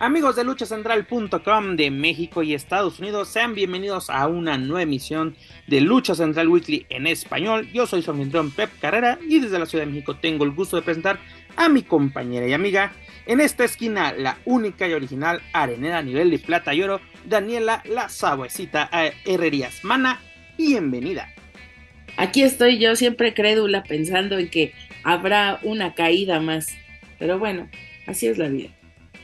Amigos de luchacentral.com de México y Estados Unidos, sean bienvenidos a una nueva emisión de Lucha Central Weekly en español. Yo soy su anfitrión Pep Carrera y desde la Ciudad de México tengo el gusto de presentar a mi compañera y amiga en esta esquina, la única y original arenera a nivel de plata y oro, Daniela La Sabuesita Herrerías. Mana, bienvenida. Aquí estoy yo siempre crédula pensando en que habrá una caída más. Pero bueno, así es la vida.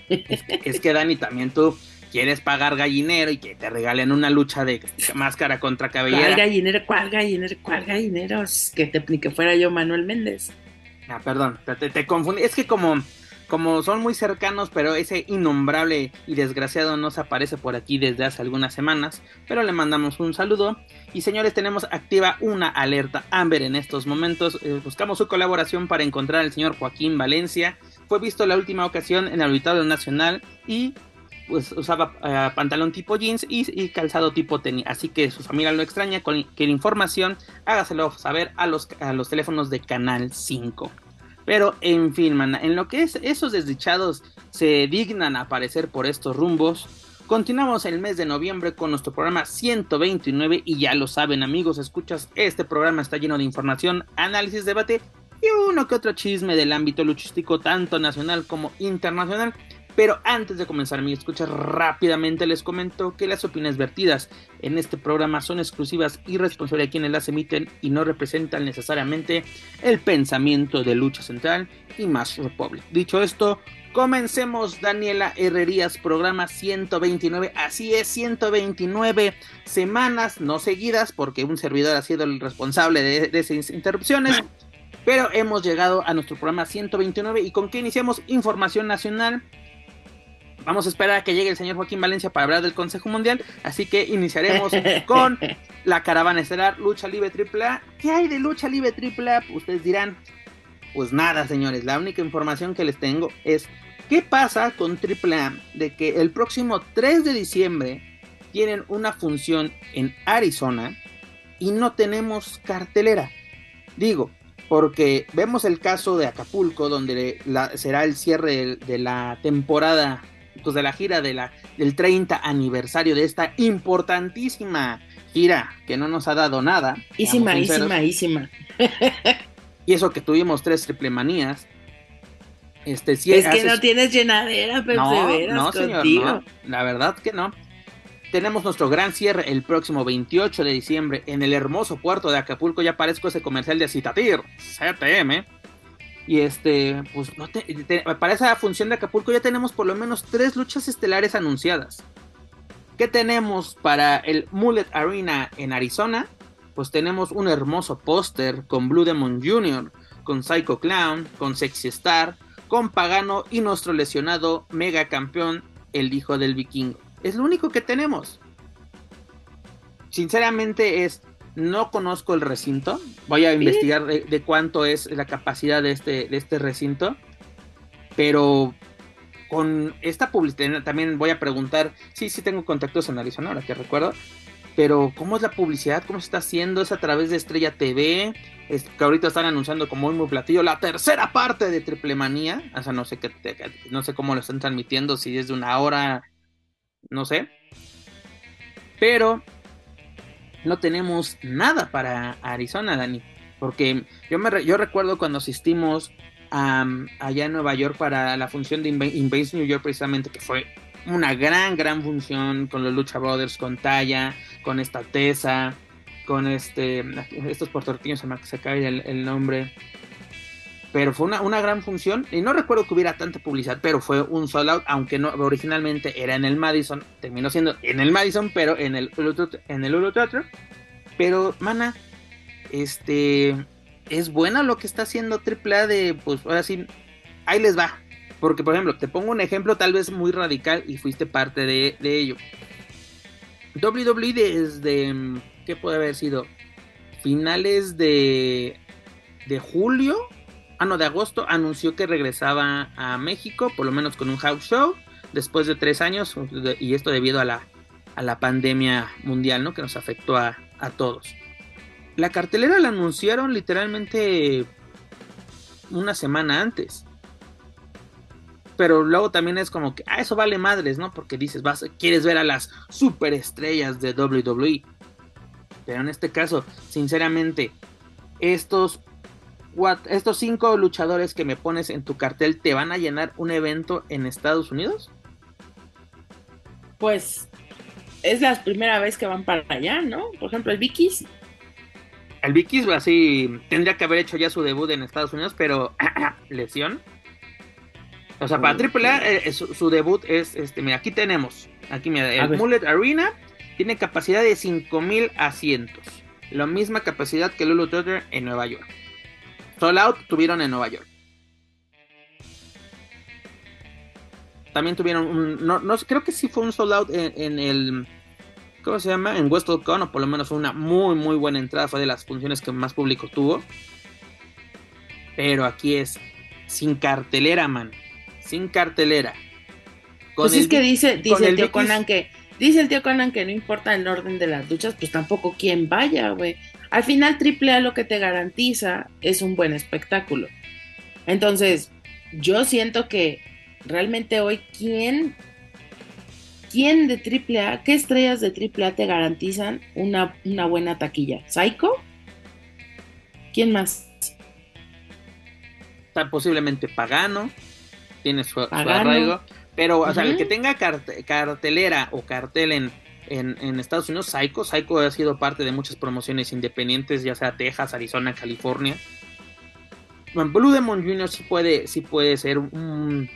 Es que, Dani, también tú quieres pagar gallinero y que te regalen una lucha de máscara contra cabellera. ¿Cuál gallinero? ¿Cuál gallinero? ¿Cuál gallinero? Que, te, que fuera yo Manuel Méndez. Ah, perdón, te, te, confundí. Es que como, como son muy cercanos, pero ese innombrable y desgraciado no se aparece por aquí desde hace algunas semanas, pero le mandamos un saludo. Y señores, tenemos activa una alerta Amber en estos momentos. Eh, buscamos su colaboración para encontrar al señor Joaquín Valencia fue visto la última ocasión en el Auditorio Nacional y pues usaba eh, pantalón tipo jeans y, calzado tipo tenis. Así que su familia lo extraña. Con que información hágaselo saber a los, a los teléfonos de Canal 5. Pero en fin, en lo que es esos desdichados se dignan aparecer por estos rumbos. Continuamos el mes de noviembre con nuestro programa 129 y ya lo saben amigos, escuchas, este programa está lleno de información, análisis, debate y uno que otro chisme del ámbito luchístico tanto nacional como internacional. Pero antes de comenzar mi escucha rápidamente les comento que las opiniones vertidas en este programa son exclusivas y responsables de quienes las emiten y no representan necesariamente el pensamiento de Lucha Central y Más Republic. Dicho esto, comencemos Daniela Herrerías, programa 129. Así es, 129 semanas no seguidas porque un servidor ha sido el responsable de, de esas interrupciones. Pero hemos llegado a nuestro programa 129 y con qué iniciamos información nacional. Vamos a esperar a que llegue el señor Joaquín Valencia para hablar del Consejo Mundial, así que iniciaremos con la caravana estelar Lucha Libre AAA. ¿Qué hay de Lucha Libre AAA? Ustedes dirán, pues nada, señores, la única información que les tengo es qué pasa con AAA de que el próximo 3 de diciembre tienen una función en Arizona y no tenemos cartelera. Digo, porque vemos el caso de Acapulco, donde será el cierre de, la temporada, pues de la gira de la, del 30 aniversario de esta importantísima gira que no nos ha dado nada. Ísima, ísima, ísima. y eso que tuvimos tres triple manías. Este, si es que no tienes llenadera, pero no, no, señor, no, la verdad que no tenemos nuestro gran cierre el próximo 28 de diciembre en el hermoso puerto de Acapulco. Ya parezco ese comercial de Citatir, CTM. Y este, pues para esa función de Acapulco ya tenemos por lo menos tres luchas estelares anunciadas. ¿Qué tenemos para el Mullet Arena en Arizona? Pues tenemos un hermoso póster con Blue Demon Jr., con Psycho Clown, con Sexy Star, con Pagano y nuestro lesionado mega campeón, el hijo del vikingo. Es lo único que tenemos. Sinceramente es, no conozco el recinto. Voy a investigar de, cuánto es la capacidad de este, de este recinto. Pero con esta publicidad también voy a preguntar. Sí, sí tengo contactos en Arizona, ahora que recuerdo. Pero ¿cómo es la publicidad? ¿Cómo se está haciendo? ¿Es a través de Estrella TV? Es, que ahorita están anunciando como muy, muy platillo la tercera parte de Triple Manía. O sea, no sé, qué, no sé cómo lo están transmitiendo, si es de una hora no sé. Pero no tenemos nada para Arizona, Dani. Porque yo, me yo recuerdo cuando asistimos allá en Nueva York para la función de Invasion New York precisamente, que fue una gran, gran función con los Lucha Brothers, con Taya, con esta Tesa, con este, estos puertorriqueños, se me cae el nombre, pero fue una, gran función y no recuerdo que hubiera tanta publicidad, pero fue un sold out, aunque no originalmente era en el Madison, terminó siendo en el Madison, pero en el en el Teatro. Pero mana, este es buena lo que está haciendo AAA de pues ahora sí ahí les va. Porque por ejemplo, te pongo un ejemplo tal vez muy radical y fuiste parte de, de ello. WWE desde ¿qué puede haber sido? Finales de de julio ah no, de agosto, anunció que regresaba a México, por lo menos con un house show, después de tres años, y esto debido a la, a la pandemia mundial, ¿no? Que nos afectó a, a todos. La cartelera la anunciaron literalmente una semana antes. Pero luego también es como que, ah, eso vale madres, ¿no? Porque dices, vas, quieres ver a las superestrellas de WWE. Pero en este caso, sinceramente, estos, estos cinco luchadores que me pones en tu cartel, ¿te van a llenar un evento en Estados Unidos? Pues es la primera vez que van para allá, ¿no? Por ejemplo, el Vikis. El Vikis, así, tendría que haber hecho ya su debut en Estados Unidos, pero lesión. O sea, para AAA eh, su, debut es, este, mira, aquí tenemos, aquí mira, el Mullet Arena tiene capacidad de 5000 asientos. La misma capacidad que Lulu Theater en Nueva York. Sold Out tuvieron en Nueva York. También tuvieron un. No, creo que sí fue un sold out en, el. ¿Cómo se llama? En WrestleCon, o por lo menos fue una muy, muy buena entrada. Fue de las funciones que más público tuvo. Pero aquí es sin cartelera, man. Sin cartelera. pues es que dice, dice el tío Conan que Dice el tío Conan que no importa el orden de las duchas, pues tampoco quien vaya, güey. Al final AAA lo que te garantiza es un buen espectáculo. Entonces, yo siento que realmente hoy, ¿quién, quién de AAA, qué estrellas de AAA te garantizan una, una buena taquilla? ¿Psycho? ¿Quién más? Está posiblemente Pagano, tiene su, arraigo. Pero, o sea, el que tenga cartelera o cartel en, en, Estados Unidos, Psycho, Psycho ha sido parte de muchas promociones independientes, ya sea Texas, Arizona, California. Bueno, Blue Demon Jr. sí puede, sí puede ser un,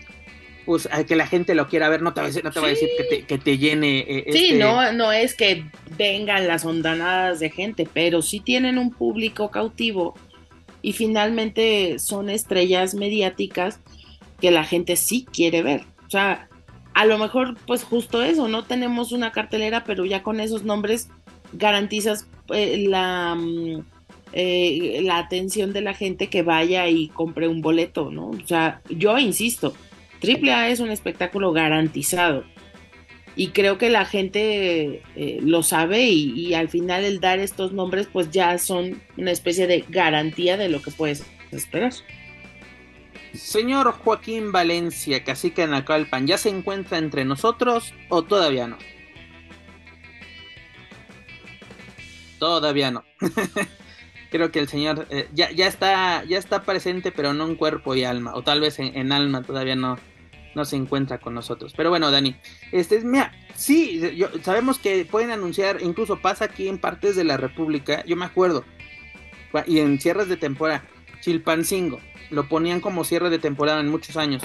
pues que la gente lo quiera ver, no te a no te va a decir que, te, que te llene. Eh, sí, este no, no es que vengan las ondanadas de gente, pero sí tienen un público cautivo y finalmente son estrellas mediáticas que la gente sí quiere ver. O sea, a lo mejor pues justo eso, no tenemos una cartelera, pero ya con esos nombres garantizas eh, la, mm, eh, la atención de la gente que vaya y compre un boleto, ¿no? O sea, yo insisto, AAA es un espectáculo garantizado. Y creo que la gente eh, lo sabe y, y, al final el dar estos nombres pues ya son una especie de garantía de lo que puedes esperar. Señor Joaquín Valencia, cacique de Nacalpan, ¿ya se encuentra entre nosotros o todavía no? Todavía no. Creo que el señor eh, ya, ya, está, ya está presente, pero no en cuerpo y alma. O tal vez en, alma todavía no, no se encuentra con nosotros. Pero bueno, Dani, este, mira, sí, sabemos que pueden anunciar, incluso pasa aquí en partes de la República, yo me acuerdo, y en cierres de temporada, Chilpancingo, lo ponían como cierre de temporada en muchos años.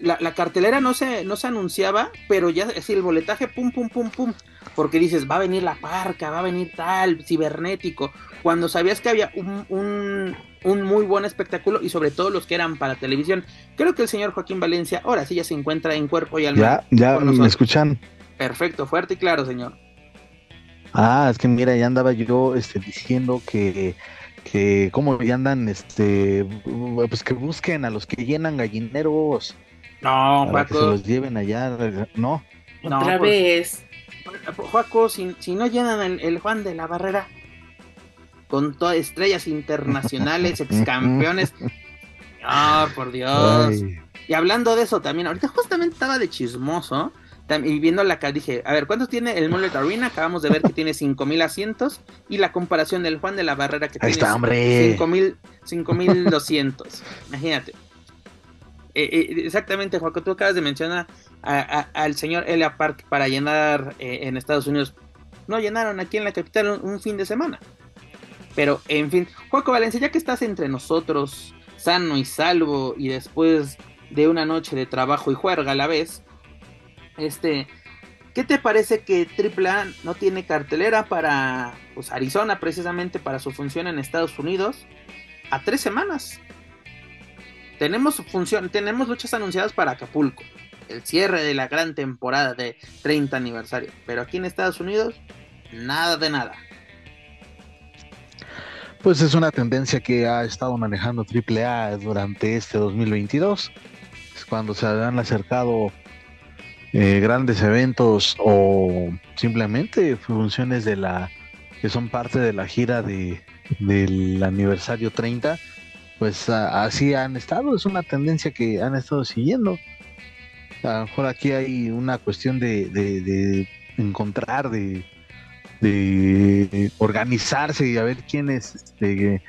La, cartelera no se, no se anunciaba, pero ya es el boletaje, pum, pum, pum, pum. Porque dices, va a venir la parca, va a venir tal, cibernético. Cuando sabías que había un, un, muy buen espectáculo y sobre todo los que eran para televisión. Creo que el señor Joaquín Valencia ahora sí ya se encuentra en cuerpo y alma. Ya, ya me escuchan. Perfecto, fuerte y claro, señor. Ah, es que mira, ya andaba yo este, diciendo que que como ya andan, este, pues que busquen a los que llenan gallineros. No, para que se los lleven allá, ¿no? Otra pues, vez. Juaco, si, no llenan el, Juan de la Barrera con todas estrellas internacionales, ex campeones. Oh, por Dios. Y hablando de eso también, ahorita justamente estaba de chismoso y viendo la dije, a ver, ¿cuántos tiene el Mullet Arena? Acabamos de ver que tiene 5000 asientos y la comparación del Juan de la Barrera que Ahí tiene está, hombre. 5200. Imagínate. Eh, eh, exactamente, Juaco, tú acabas de mencionar al señor Elia Park para llenar eh, en Estados Unidos. No llenaron aquí en la capital un, fin de semana. Pero, en fin, Juaco Valencia, ya que estás entre nosotros, sano y salvo, y después de una noche de trabajo y juerga a la vez, este, ¿qué te parece que AAA no tiene cartelera para pues, Arizona precisamente para su función en Estados Unidos a tres semanas? Tenemos función, tenemos luchas anunciadas para Acapulco, el cierre de la gran temporada de 30 aniversario, pero aquí en Estados Unidos nada de nada. pues es una tendencia que ha estado manejando AAA durante este 2022. Es cuando se han acercado eh, grandes eventos o simplemente funciones de la que son parte de la gira de, del aniversario 30, pues así han estado, es una tendencia que han estado siguiendo. A lo mejor aquí hay una cuestión de, de encontrar, de, de organizarse y a ver quiénes, este,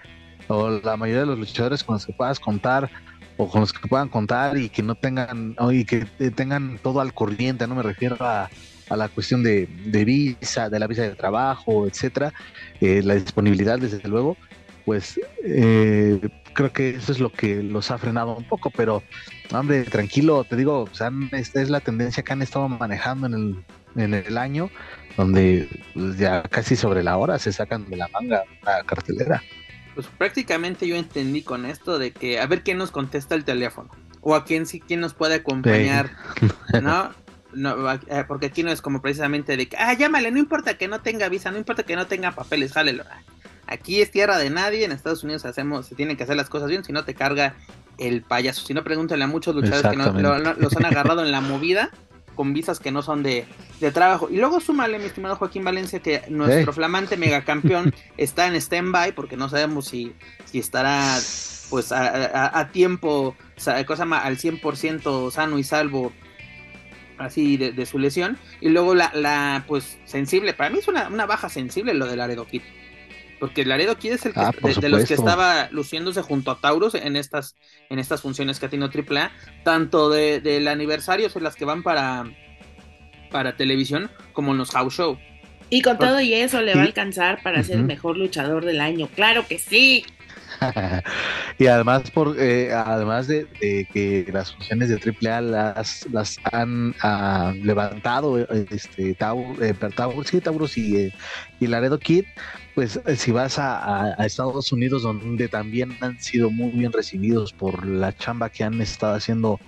o la mayoría de los luchadores con los que puedas contar o con los que puedan contar y que no tengan, y que tengan todo al corriente, no me refiero a, a la cuestión de, de, visa, de la visa de trabajo, etcétera, eh, la disponibilidad desde luego, pues eh, creo que eso es lo que los ha frenado un poco, pero hombre, tranquilo, te digo, o sea, esta es la tendencia que han estado manejando en el, en el año, donde pues, ya casi sobre la hora se sacan de la manga la cartelera. Pues prácticamente yo entendí con esto de que a ver quién nos contesta el teléfono o a quién sí quién nos puede acompañar, ¿no? No, eh, porque aquí no es como precisamente de que, ah, llámale, no importa que no tenga visa, no importa que no tenga papeles, jálelo. Aquí es tierra de nadie, en Estados Unidos hacemos, se tienen que hacer las cosas bien, si no te carga el payaso. Si no, pregúntale a muchos luchadores que no, los han agarrado en la movida con visas que no son de, trabajo. Y luego súmale, mi estimado Joaquín Valencia, que nuestro flamante megacampeón está en stand-by, porque no sabemos si, si estará pues a, tiempo, cosa más, al 100% sano y salvo así de, su lesión. Y luego la, la, pues sensible, para mí es una, una baja sensible lo del Laredo Kid. Porque Laredo Kid es el que, ah, de, los que estaba luciéndose junto a Taurus en estas, en estas funciones que ha tenido AAA, tanto de, del aniversario, son las que van para, para televisión, como en los house show. Y con todo y eso le va a alcanzar para ser el mejor luchador del año. Claro que sí. y además por eh, además de, que las funciones de AAA las, las han ah, levantado este eh, Taurus y, eh, y Laredo Kid pues eh, si vas a, Estados Unidos, donde también han sido muy bien recibidos por la chamba que han estado haciendo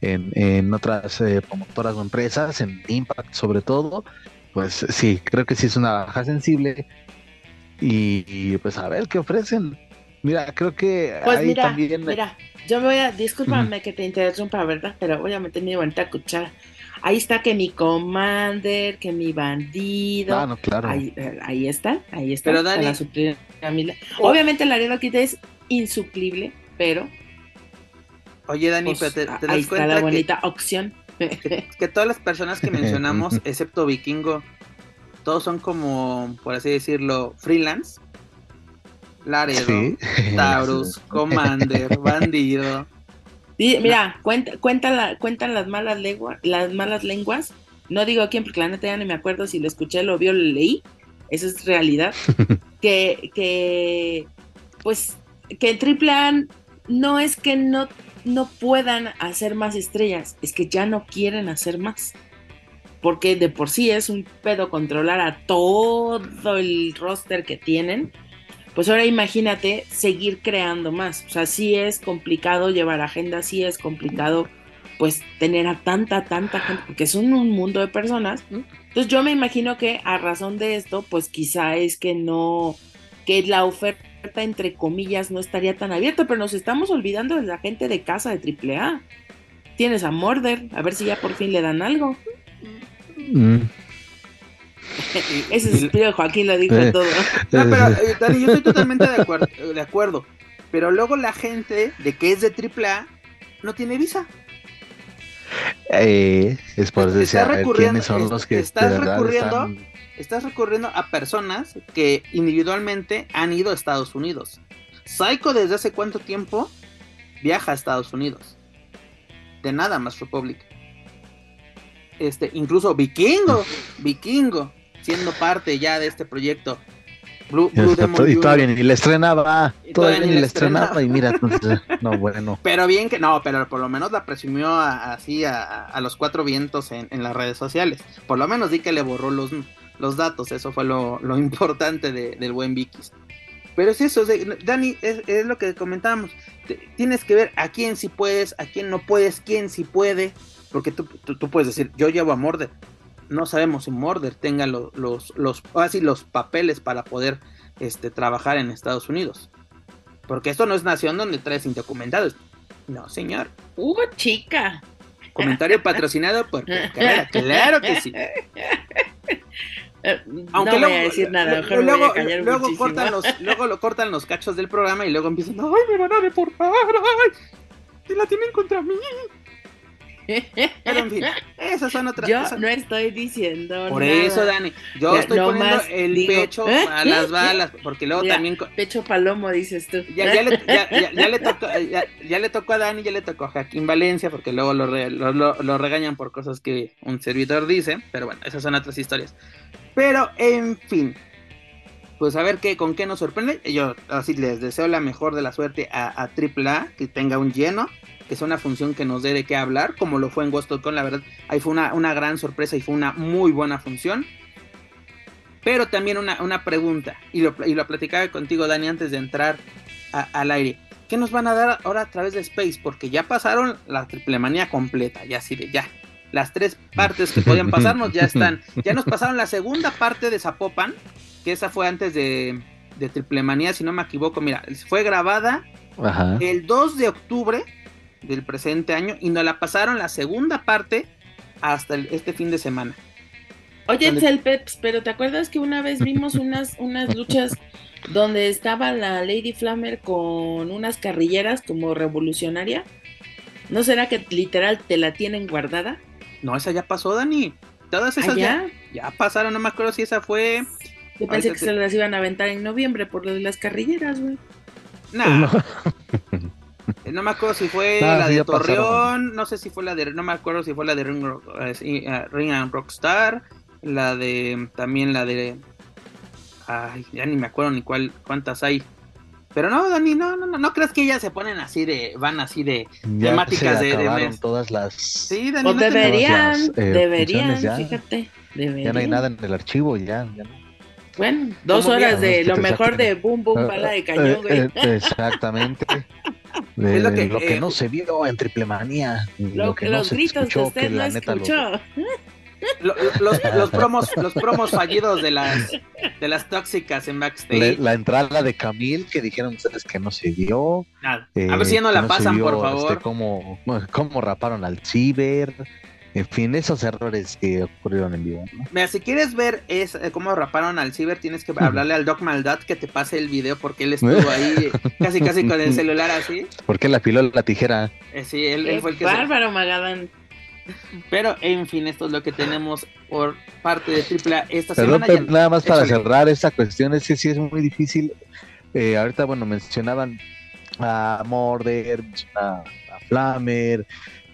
en, otras eh, promotoras o empresas, en Impact sobre todo, pues sí, creo que sí es una baja sensible. Y, pues a ver qué ofrecen. Mira, creo que pues mira, también... Mira, yo me voy a, discúlpame que te interrumpa, ¿verdad? Pero voy a meter mi bonita cuchara. Ahí está que mi Commander, que mi bandido. Ah, no, claro. Ahí, eh, ahí está, ahí está. Pero Dani, Obviamente la arena Kit es insuplible, pero. Oye, Dani, pues, pero te, te ahí está la bonita opción. Que, todas las personas que mencionamos, excepto Vikingo, todos son como, por así decirlo, freelance. Laredo, Taurus, Commander, Bandido mira, cuenta, cuenta cuentan las malas, lenguas, las malas lenguas. No digo quién, porque la neta ya no me acuerdo si lo escuché, lo vio, lo leí. Eso es realidad. que, que, pues, que en AAA no es que no, no puedan hacer más estrellas, es que ya no quieren hacer más. Porque de por sí es un pedo controlar a todo el roster que tienen pues ahora imagínate seguir creando más. O sea, sí es complicado llevar agenda, sí es complicado pues tener a tanta, tanta gente, porque son un mundo de personas. Entonces yo me imagino que a razón de esto, pues quizá es que no, que la oferta entre comillas no estaría tan abierta, pero nos estamos olvidando de la gente de casa de AAA. Tienes a Morder, a ver si ya por fin le dan algo. Mm. Ese suspiro de Joaquín lo dijo eh, todo. No, pero eh, Dani, yo estoy totalmente de acuerdo, de acuerdo. Pero luego la gente de que es de AAA no tiene visa. Eh, es por decir, quiénes son los que estás recurriendo, estás recurriendo a personas que individualmente han ido a Estados Unidos. Psycho desde hace cuánto tiempo viaja a Estados Unidos. De nada más Republic. Este, incluso Vikingo, Vikingo siendo parte ya de este proyecto. Blue, y todavía ni le estrenaba, todavía, ni le estrenaba, y mira, no, bueno. Pero bien que, no, pero por lo menos la presumió así a, los cuatro vientos en, las redes sociales. Por lo menos di que le borró los, los datos, eso fue lo, importante del buen Vikis. Pero es eso, Dani, es, lo que comentábamos. Tienes que ver a quién sí puedes, a quién no puedes, quién sí puede. Porque tú, tú puedes decir, yo llevo a Morde, no sabemos si Morder tenga los, los, los, así, los papeles para poder este, trabajar en Estados Unidos. Porque esto no es nación donde traes indocumentados. No, señor. Uh, chica. Comentario patrocinado por claro, claro que sí. Aunque no luego, voy a decir nada, mejor luego, voy a callar luego cortan los, luego lo cortan los cachos del programa y luego empiezan, ay, me van a deportar, ay, y la tienen contra mí. Pero en fin, esas son otras Yo no estoy diciendo Por eso, Dani, yo estoy poniendo el pecho ¿eh? a las balas, porque luego también... Pecho palomo, dices tú. Ya, ya, le, ya, ya, le tocó, ya, le tocó a Dani, ya le tocó a Joaquín Valencia, porque luego lo, lo, lo, regañan por cosas que un servidor dice, pero bueno, esas son otras historias. Pero, en fin, pues a ver qué, con qué nos sorprende. Yo así les deseo la mejor de la suerte a, a AAA, que tenga un lleno que es una función que nos dé de qué hablar, como lo fue en Ghost Con, la verdad, ahí fue una, gran sorpresa y fue una muy buena función. Pero también una, pregunta, y lo, y lo, platicaba contigo, Dani, antes de entrar al aire. ¿Qué nos van a dar ahora a través de Space? Porque ya pasaron la triple manía completa, ya así de ya. Las tres partes que podían pasarnos ya están. Ya nos pasaron la segunda parte de Zapopan, que esa fue antes de, de triple manía, si no me equivoco. Mira, fue grabada el 2 de octubre del presente año y nos la pasaron la segunda parte hasta este fin de semana. Oye, Donde... Peps, pero ¿te acuerdas que una vez vimos unas, unas luchas donde estaba la Lady Flammer con unas carrilleras como revolucionaria? ¿No será que literal te la tienen guardada? No, esa ya pasó, Dani. Todas esas ¿Ah, ya? ya? pasaron, no me acuerdo si esa fue. Yo pensé que se las iban a aventar en noviembre por lo de las carrilleras, güey. No. Eh, no me acuerdo si fue la de Torreón, no sé si fue la de, no me acuerdo si fue la de Ring, Ring and Rockstar, la de, también la de, ay, ya ni me acuerdo ni cuál, cuántas hay. Pero no, Dani, no, no, no, no crees que ellas se ponen así de, van así de temáticas de, de todas las. Sí, Dani, no deberían, eh, deberían, fíjate, deberían. Ya no hay nada en el archivo, ya, ya Bueno, dos horas de lo mejor de Boom Boom ah, Bala de Cañón, güey. Exactamente. lo, que, eh, no se vio en Triple Manía. Lo, que no se escuchó, que, la neta escuchó. los, los, promos los promos fallidos de las de las tóxicas en backstage la, entrada de Camille que dijeron ustedes que no se vio a ver si ya no la pasan por favor este, cómo, cómo raparon al ciber en fin, esos errores que ocurrieron en vivo. Mira, si quieres ver es, eh, cómo raparon al Ciber, tienes que hablarle al Doc Maldad que te pase el video porque él estuvo ahí casi casi con el celular así. Porque la piló la tijera. Eh, sí, él, fue el que... Bárbaro, Magadán. Pero en fin, esto es lo que tenemos por parte de AAA esta semana. nada más para cerrar esta cuestión, es que sí es muy difícil. Eh, ahorita, bueno, mencionaban a Morder, a, a Flamer,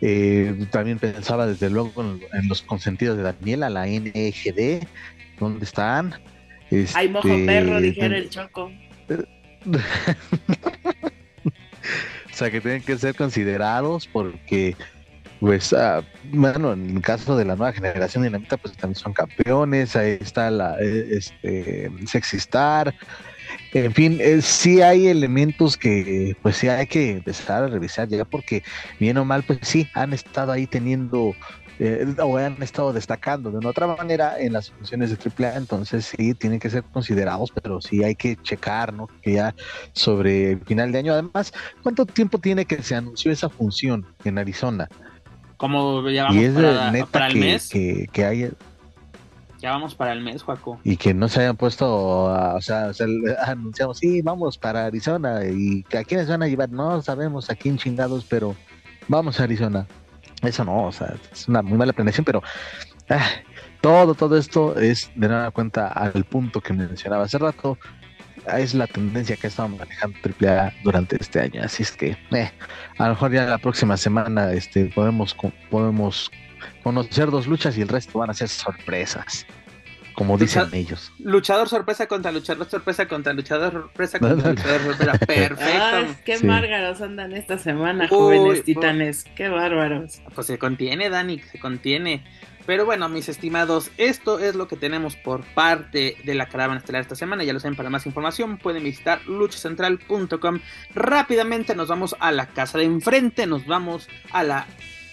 eh, también pensaba desde luego en, los consentidos de Daniela, la NGD, ¿dónde están? Hay mojo este, perro, dijera el choco. o sea, que tienen que ser considerados porque, pues, ah, bueno, en el caso de la nueva generación dinamita, pues también son campeones. Ahí está la eh, este, Sexy Star. En fin, eh, sí hay elementos que pues sí hay que empezar a revisar ya porque bien o mal pues sí han estado ahí teniendo eh, o han estado destacando de una otra manera en las funciones de AAA, entonces sí tienen que ser considerados, pero sí hay que checar, ¿no? Que ya sobre el final de año, además, ¿cuánto tiempo tiene que se anunció esa función en Arizona? Como ya vamos para, para el mes. Que, que hay, ya vamos para el mes, Juaco. Y que no se hayan puesto, o sea, anunciamos, sí, vamos para Arizona. ¿Y a quiénes van a llevar? No sabemos a quién chingados, pero vamos a Arizona. Eso no, o sea, es una muy mala planeación, pero ah, todo, todo esto es de nada cuenta al punto que mencionaba hace rato. Es la tendencia que ha estado manejando AAA durante este año. Así es que, eh, a lo mejor ya la próxima semana este, podemos, podemos conocer dos luchas y el resto van a ser sorpresas. Como dicen ellos. Luchador sorpresa contra luchador sorpresa contra luchador sorpresa contra luchador sorpresa. Perfecto. qué márgaros andan esta semana, jóvenes titanes. Qué bárbaros. Pues se contiene, Dani, se contiene. Pero bueno, mis estimados, esto es lo que tenemos por parte de la caravana estelar esta semana. Ya lo saben, para más información pueden visitar luchacentral.com. Rápidamente nos vamos a la casa de enfrente, nos vamos a la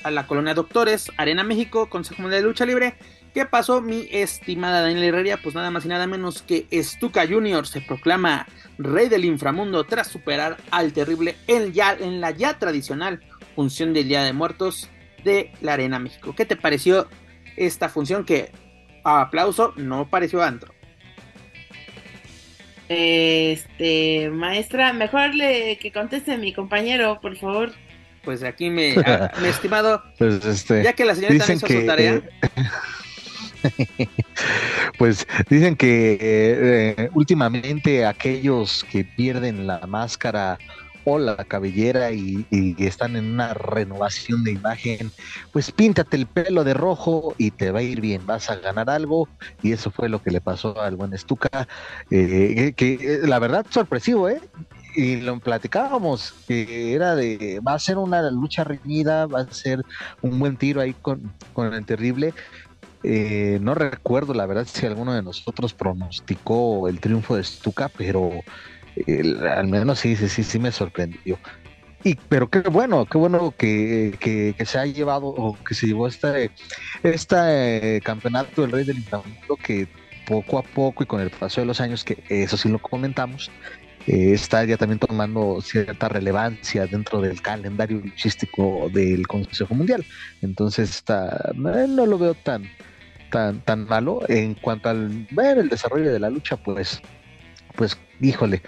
a la colonia Doctores, Arena México, Consejo Mundial de Lucha Libre. ¿Qué pasó, mi estimada Daniel Herrera? Pues nada más y nada menos que Stuka Jr. se proclama rey del inframundo tras superar al terrible en, ya, en la ya tradicional función del Día de Muertos de la Arena México. ¿Qué te pareció esta función que, a aplauso, no pareció antro? Este, maestra, mejor le, que conteste mi compañero, por favor. Pues aquí me, mi estimado, Pues este, ya que la señorita no hizo que, su tarea, eh, pues dicen que eh, últimamente aquellos que pierden la máscara o la cabellera y, y están en una renovación de imagen, pues píntate el pelo de rojo y te va a ir bien, vas a ganar algo y eso fue lo que le pasó al buen Stuka, eh, que, que, eh, la verdad sorpresivo, ¿eh? Y lo platicábamos, que era de, va a ser una lucha reñida, va a ser un buen tiro ahí con, con el terrible. Eh, no recuerdo la verdad si alguno de nosotros pronosticó el triunfo de Stuka, pero eh, al menos sí, sí, sí, sí me sorprendió. Y, pero qué bueno, qué bueno que, que, que se ha llevado o que se llevó este, este campeonato del Rey del Inframundo que poco a poco y con el paso de los años, que eso sí lo comentamos, eh, está ya también tomando cierta relevancia dentro del calendario luchístico del Consejo Mundial. Entonces está, eh, no lo veo tan, tan, tan malo. En cuanto al ver el desarrollo de la lucha, pues, pues, híjole,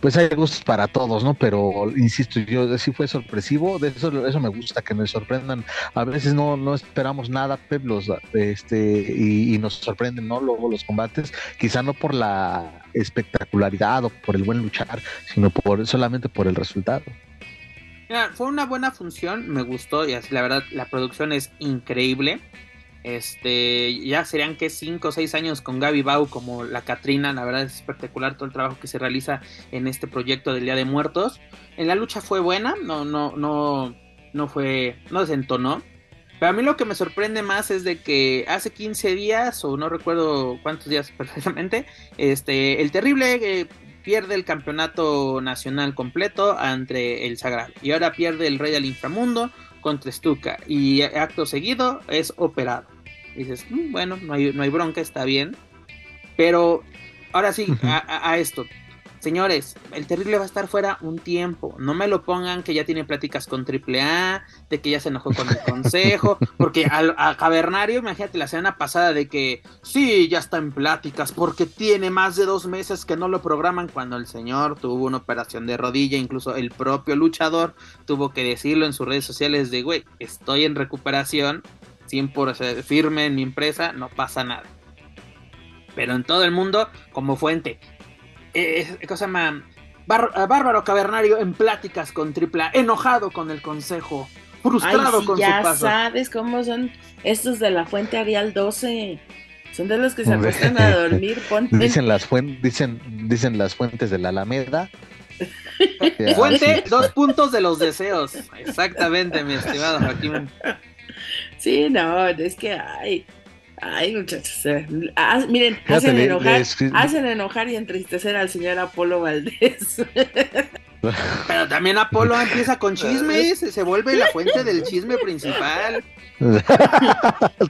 pues hay gustos para todos, ¿no? Pero insisto, yo sí fue sorpresivo, de eso, eso me gusta, que me sorprendan. A veces no, no esperamos nada, Pep, los, este, y, nos sorprenden, ¿no? Luego los combates, quizá no por la espectacularidad o por el buen luchar, sino por solamente por el resultado. Fue una buena función, me gustó, y así la verdad, la producción es increíble. Este, ya serían que 5 o 6 años con Gaby Bau como la Catrina, la verdad es espectacular todo el trabajo que se realiza en este proyecto del Día de Muertos. En la lucha fue buena, no, no, no, no fue, no desentonó. Pero a mí lo que me sorprende más es de que hace 15 días, o no recuerdo cuántos días precisamente, este, el terrible eh, pierde el campeonato nacional completo ante el Sagrado. Y ahora pierde el Rey del Inframundo contra Stuka y acto seguido es operado. Y dices, mmm, bueno, no hay, no hay bronca, está bien. Pero ahora sí, a, a, esto. Señores, el terrible va a estar fuera un tiempo. No me lo pongan que ya tiene pláticas con AAA, de que ya se enojó con el consejo, porque al, a Cavernario, imagínate la semana pasada de que sí, ya está en pláticas, porque tiene más de dos meses que no lo programan cuando el señor tuvo una operación de rodilla, incluso el propio luchador tuvo que decirlo en sus redes sociales de, güey, estoy en recuperación, 100% firme en mi empresa, no pasa nada. Pero en todo el mundo, como fuente, eh, cosa llama? Bar Bárbaro Cavernario en pláticas con Tripla, enojado con el consejo, frustrado Ay, sí, con ya su paso. sabes cómo son estos de la fuente Arial 12. Son de los que se acuestan a dormir. Ponte... Dicen las, fuen dicen, dicen las fuentes de la Alameda. Fuente, dos puntos de los deseos. Exactamente, mi estimado Joaquín. Sí, no, es que ay, ay muchachos, eh, ah, miren, hacen le, enojar, le hacen enojar y entristecer al señor Apolo Valdés. Pero también Apolo empieza con chismes, se vuelve la fuente del chisme principal. ya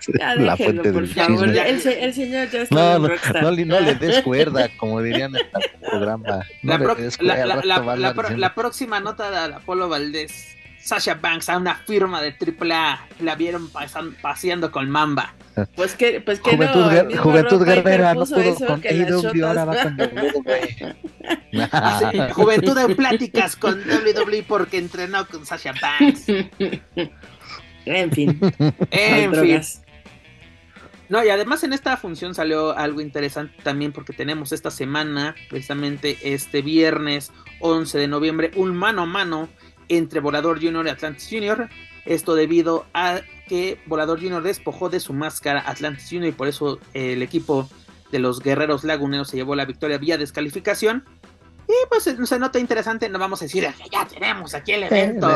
déjenlo, la fuente por del favor. Chisme. El, el, señor ya está no, no, no, no, le des cuerda, como dirían en el programa. No la, pro, cuerda, la, la, la, pro, la, próxima nota de Apolo Valdés. Sasha Banks a una firma de AAA la vieron pasan, paseando con Mamba. Pues que, pues que Juventud, no, Guer Juventud Guerrera no pudo con AEW, ahora va con WWE. sí, Juventud en pláticas con WWE porque entrenó con Sasha Banks. En fin. En fin. No, y además en esta función salió algo interesante también porque tenemos esta semana, precisamente este viernes 11 de noviembre, un mano a mano entre Volador Junior y Atlantis Junior. Esto debido a que Volador Junior despojó de su máscara Atlantis Junior y por eso el equipo de los Guerreros Laguneros se llevó la victoria vía descalificación. Y pues se nota interesante, no vamos a decir, ya tenemos aquí el evento,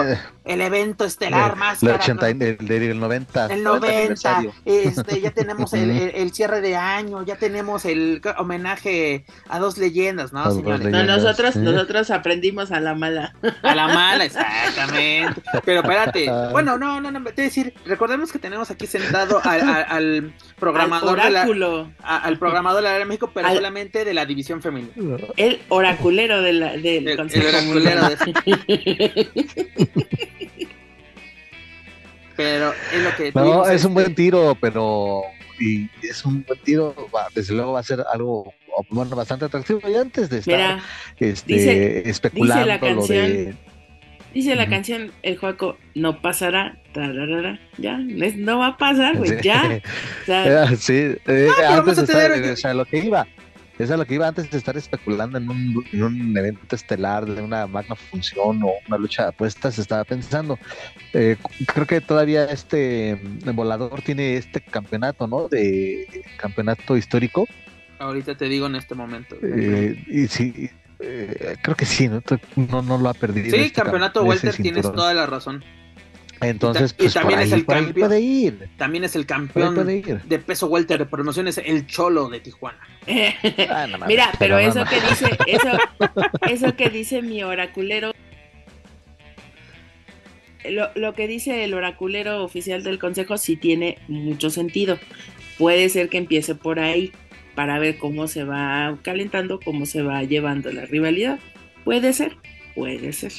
el evento estelar más. El, 80, el, el, 90. El 90, este, ya tenemos el, cierre de año, ya tenemos el homenaje a dos leyendas, ¿no, señores? no, nosotros, nosotros aprendimos a la mala. A la mala, exactamente. Pero espérate, bueno, no, no, no, te decir, recordemos que tenemos aquí sentado al, programador de la, al programador de la de México, pero solamente de la división femenina. El oraculero del Consejo pero es lo que no es un buen este tiro pero y es un buen tiro desde luego va a ser algo bueno, bastante atractivo. Y antes de estar este, especulando dice la canción, dice la canción el juego no pasará ya no va a pasar pues ya sí eh, antes de estar, o sea, lo que iba eso es lo que iba antes de estar especulando en un, en un evento estelar de una magna función o una lucha de apuestas, estaba pensando. Eh, creo que todavía este volador tiene este campeonato, ¿no? De campeonato histórico. Ahorita te digo en este momento. Eh, y sí, eh, creo que sí, ¿no? No, no lo ha perdido. Sí, este campeonato Walter, tienes toda la razón. Entonces, pues, también es el campeón. También es el campeón de peso welter de promociones, el cholo de Tijuana. Ah, Mira, pero, eso que dice, eso, eso que dice mi oraculero, lo, lo, que dice el oraculero oficial del consejo sí tiene mucho sentido. Puede ser que empiece por ahí para ver cómo se va calentando, cómo se va llevando la rivalidad. Puede ser, puede ser.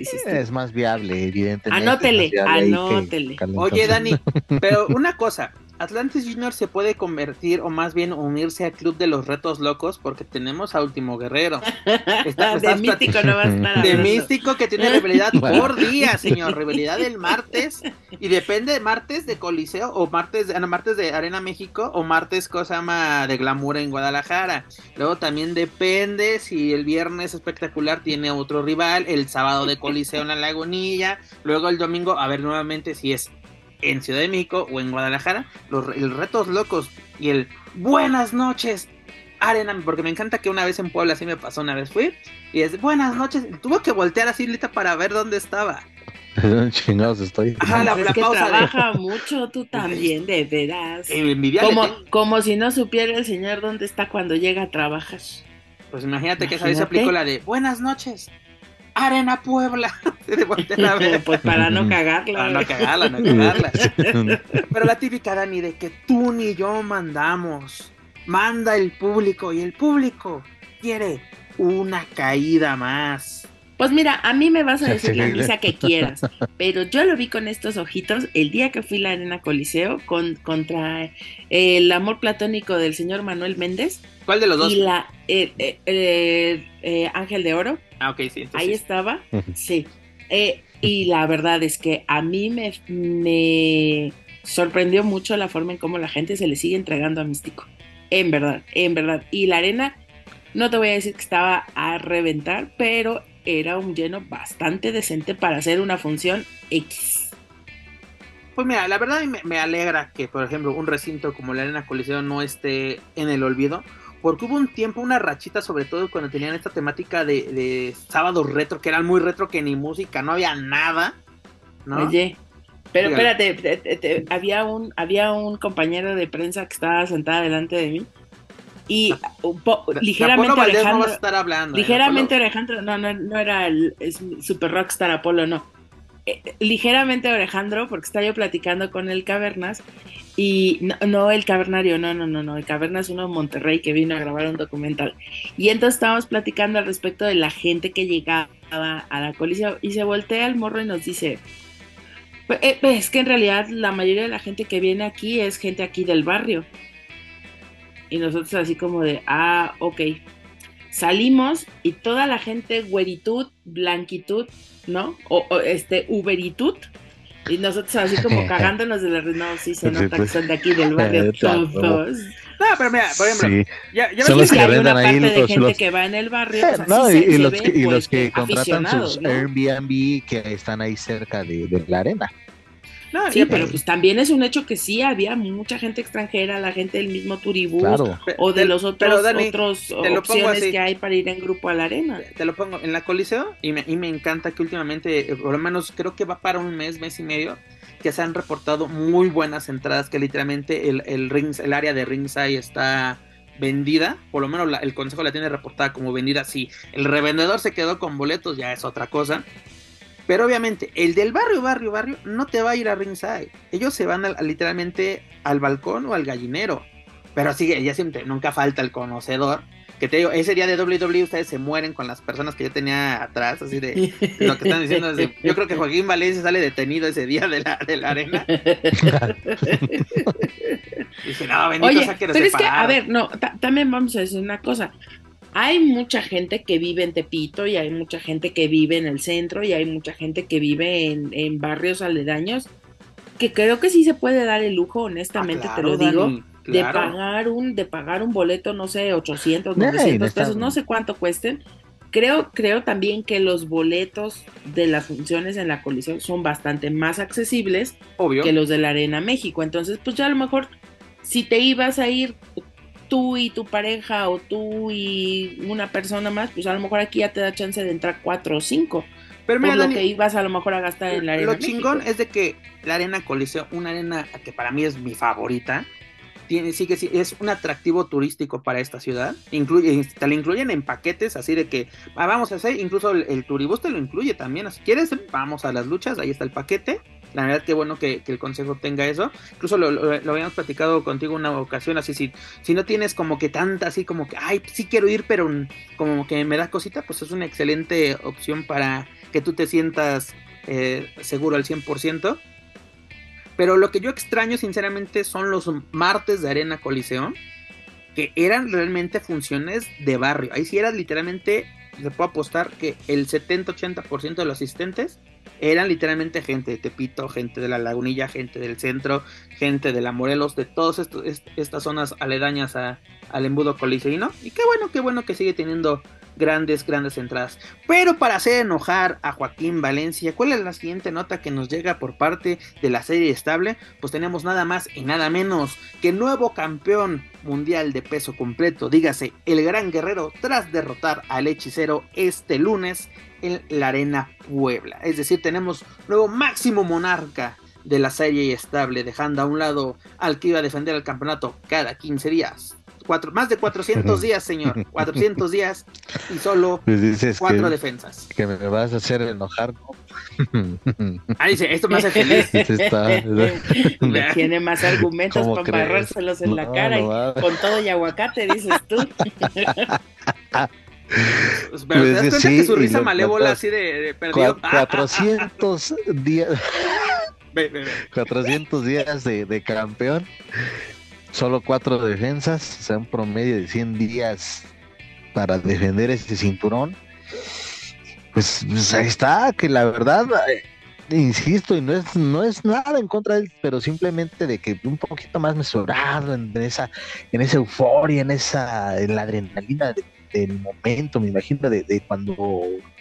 Es más viable, evidentemente. Anótele, anótele. Oye, Dani, pero una cosa, Atlantis Junior se puede convertir o más bien unirse al club de los retos locos porque tenemos a Último Guerrero. de místico no va a estar. De místico que tiene rivalidad por día, señor. Rivalidad el martes y depende de martes de Coliseo o martes de, martes de Arena México o martes cosa llama de glamour en Guadalajara. Luego también depende si el viernes espectacular tiene otro rival, el sábado de Coliseo en la Lagunilla, luego el domingo a ver nuevamente si es en Ciudad de México o en Guadalajara, los el retos locos y el buenas noches, Arena, porque me encanta que una vez en Puebla así me pasó, una vez fui y es buenas noches, tuvo que voltear así lista para ver dónde estaba. Chingados estoy. Ajá, la, es que trabaja mucho tú también, de veras. como, como si no supiera el señor dónde está cuando llega a trabajar. Pues imagínate, que esa vez aplicó la de buenas noches, Arena Puebla. pues para no cagarla. Para no cagarla, no cagarla. Pero la típica, Dani, de que tú ni yo mandamos. Manda el público y el público quiere una caída más. Pues mira, a mí me vas a decir la misa que quieras, pero yo lo vi con estos ojitos el día que fui a la Arena Coliseo con, contra el amor platónico del señor Manuel Méndez. ¿Cuál de los dos? Y la eh, Ángel de Oro. Ah, ok, sí. Ahí estaba, sí. Eh, y la verdad es que a mí me, me sorprendió mucho la forma en cómo la gente se le sigue entregando a Místico. En verdad, en verdad. Y la arena, no te voy a decir que estaba a reventar, pero era un lleno bastante decente para hacer una función X. Pues mira, la verdad me, me alegra que, por ejemplo, un recinto como la Arena Coliseo no esté en el olvido, porque hubo un tiempo, una rachita, sobre todo cuando tenían esta temática de, de sábado retro, que eran muy retro, que ni música, no había nada. ¿no? Oye, pero espérate, había un había un compañero de prensa que estaba sentado delante de mí y ligeramente Alejandro, no estar hablando, ¿eh? ligeramente Alejandro, no, no, no era el super rockstar Apolo, no. Eh, ligeramente Alejandro, porque estaba yo platicando con el Cavernas y no, el cavernario, no, no, no, no, el caverna es uno de Monterrey que vino a grabar un documental. Y entonces estábamos platicando al respecto de la gente que llegaba a la coliseo y se voltea al morro y nos dice, eh, es que en realidad la mayoría de la gente que viene aquí es gente aquí del barrio. Y nosotros así como de, ah, ok. Salimos y toda la gente güeritud, blanquitud, ¿no? O, o este, uberitud y nosotros así como cagándonos de la no, sí se nota que son de aquí del barrio todos. No, pero mira, por ejemplo, sí. ya, ya son los que, venden ahí de gente que va en el barrio. Pues, no, y, los, que, y que contratan sus Airbnb que están ahí cerca de, de la arena. Sí, pero pues también es un hecho que sí había mucha gente extranjera, la gente del mismo Turibús o de los otros, otros opciones que hay para ir en grupo a la arena. Te lo pongo en la Coliseo y me, y me encanta que últimamente, eh, por lo menos creo que va para un mes, mes y medio, que se han reportado muy buenas entradas, que literalmente el, el, rings, el área de ringside está vendida, por lo menos el consejo la tiene reportada como vendida, sí, el revendedor se quedó con boletos, ya es otra cosa, pero obviamente, el del barrio, barrio, barrio, no te va a ir a ringside. Ellos se van literalmente al balcón o al gallinero. Pero sigue, ya siempre, nunca falta el conocedor. Que te digo, ese día de WWE ustedes se mueren con las personas que yo tenía atrás, así de, lo que están diciendo. yo creo que Joaquín Valencia sale detenido ese día de la, de la arena. Dice, no, bendito Oye, pero es que, a ver, no, también vamos a decir una cosa hay mucha gente que vive en Tepito y hay mucha gente que vive en el centro y hay mucha gente que vive en, barrios aledaños que creo que sí se puede dar el lujo, honestamente ah, te lo digo, de pagar un de pagar un boleto, no sé, 800, 900 pesos, no sé cuánto cuesten. Creo, creo también que los boletos de las funciones en la colisión son bastante más accesibles que los de la Arena México. Entonces, pues ya a lo mejor si te ibas a ir tú y tu pareja o tú y una persona más, pues a lo mejor aquí ya te da chance de entrar cuatro o cinco. Pero mira, por lo que ibas a lo mejor a gastar en la arena. Lo chingón es de que la arena Coliseo, una arena que para mí es mi favorita, tiene, sí que sí, es un atractivo turístico para esta ciudad. Incluye, te lo incluyen en paquetes, así de que ah, vamos a hacer, incluso el, el turibús te lo incluye también. Si quieres, vamos a las luchas, ahí está el paquete. La verdad que bueno que, el consejo tenga eso. Incluso lo, habíamos platicado contigo una ocasión, así si, si no tienes como que tanta, así como que, ay, sí quiero ir, pero como que me da cosita, pues es una excelente opción para que tú te sientas eh, seguro al 100%. Pero lo que yo extraño sinceramente son los martes de Arena Coliseo, que eran realmente funciones de barrio. Ahí sí era literalmente, se puede apostar que el 70-80% de los asistentes eran literalmente gente de Tepito, gente de la Lagunilla, gente del centro, gente de la Morelos, de todas estas zonas aledañas al embudo coliseíno. Y qué bueno, qué bueno que sigue teniendo grandes, grandes entradas. Pero para hacer enojar a Joaquín Valencia, ¿cuál es la siguiente nota que nos llega por parte de la serie estable? Pues tenemos nada más y nada menos que nuevo campeón mundial de peso completo, dígase el gran guerrero, tras derrotar al hechicero este lunes en la Arena Puebla. Es decir, tenemos nuevo máximo monarca de la serie estable, dejando a un lado al que iba a defender el campeonato cada 15 días. Cuatro, más de 400 días, señor. 400 días y solo pues cuatro defensas. Que me vas a hacer enojar, Ah, dice, esto me hace feliz. Tiene más argumentos para barrárselos en la cara y con todo y aguacate, dices tú. Pues, pero te das cuenta que su risa malévola así de, perdido. 400 días. 400 días de, de, campeón. Solo cuatro defensas. O sea, un promedio de 100 días para defender ese cinturón. Pues, pues, ahí está, que la verdad, eh, insisto, y no es, no es nada en contra de él, pero simplemente de que un poquito más mesurado en esa, en esa euforia, en esa, en la adrenalina de del momento, me imagino, de, cuando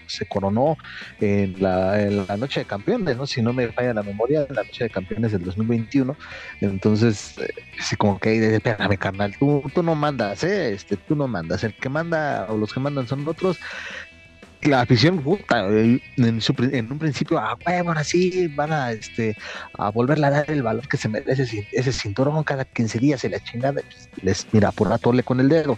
se coronó en la, noche de campeones, ¿no? Si no me falla la memoria, la noche de campeones del 2021. Entonces, eh, como que, espérame, carnal, tú, tú no mandas, ¿eh? Este, tú no mandas. El que manda o los que mandan son otros la afición puta, en, en, un principio, ah, bueno, así van a este a volverle a dar el valor que se merece ese, cinturón cada 15 días y la chingada, pues, les mira por la tole con el dedo.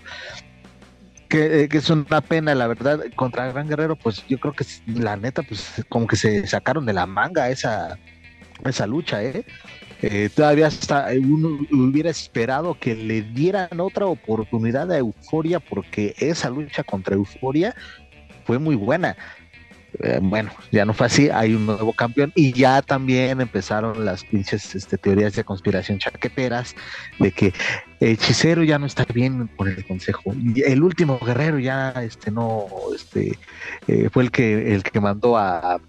Eh, que, es una pena, la verdad, contra Gran Guerrero, pues yo creo que la neta, pues como que se sacaron de la manga esa, esa lucha, ¿eh? eh todavía hasta uno hubiera esperado que le dieran otra oportunidad a Euforia porque esa lucha contra Euforia fue muy buena. Eh, bueno, ya no fue así, hay un nuevo campeón y ya también empezaron las pinches este, teorías de conspiración chaqueteras de que Hechicero ya no está bien con el consejo. El último guerrero ya este no este eh, fue el que el que mandó a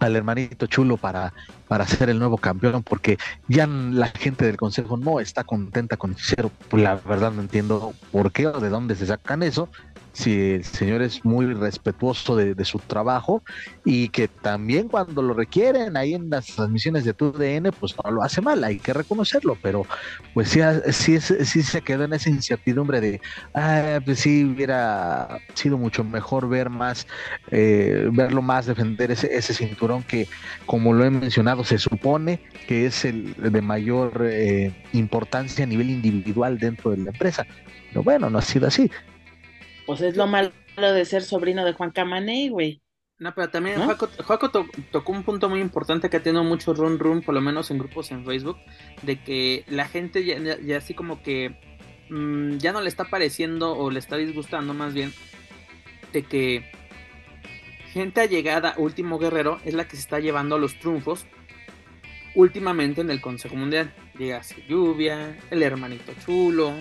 al hermanito chulo para, para ser el nuevo campeón, porque ya la gente del consejo no está contenta con Hechicero. Pues la verdad no entiendo por qué o de dónde se sacan eso, si el señor es muy respetuoso de, su trabajo y que también cuando lo requieren ahí en las transmisiones de TUDN, pues no lo hace mal, hay que reconocerlo, pero pues sí, sí, sí se quedó en esa incertidumbre de, ah, pues sí hubiera sido mucho mejor ver más, eh, verlo más defender ese, ese cinturón que, como lo he mencionado, se supone que es el de mayor eh, importancia a nivel individual dentro de la empresa. Pero bueno, no ha sido así. Pues es lo malo de ser sobrino de Juan Camaney, güey. No, pero también Juaco, tocó un punto muy importante que ha tenido mucho run run, por lo menos en grupos en Facebook, de que la gente ya, así como que mm, ya no le está pareciendo o le está disgustando más bien de que gente allegada Último Guerrero es la que se está llevando los triunfos últimamente en el Consejo Mundial. Dígase Lluvia, el hermanito chulo,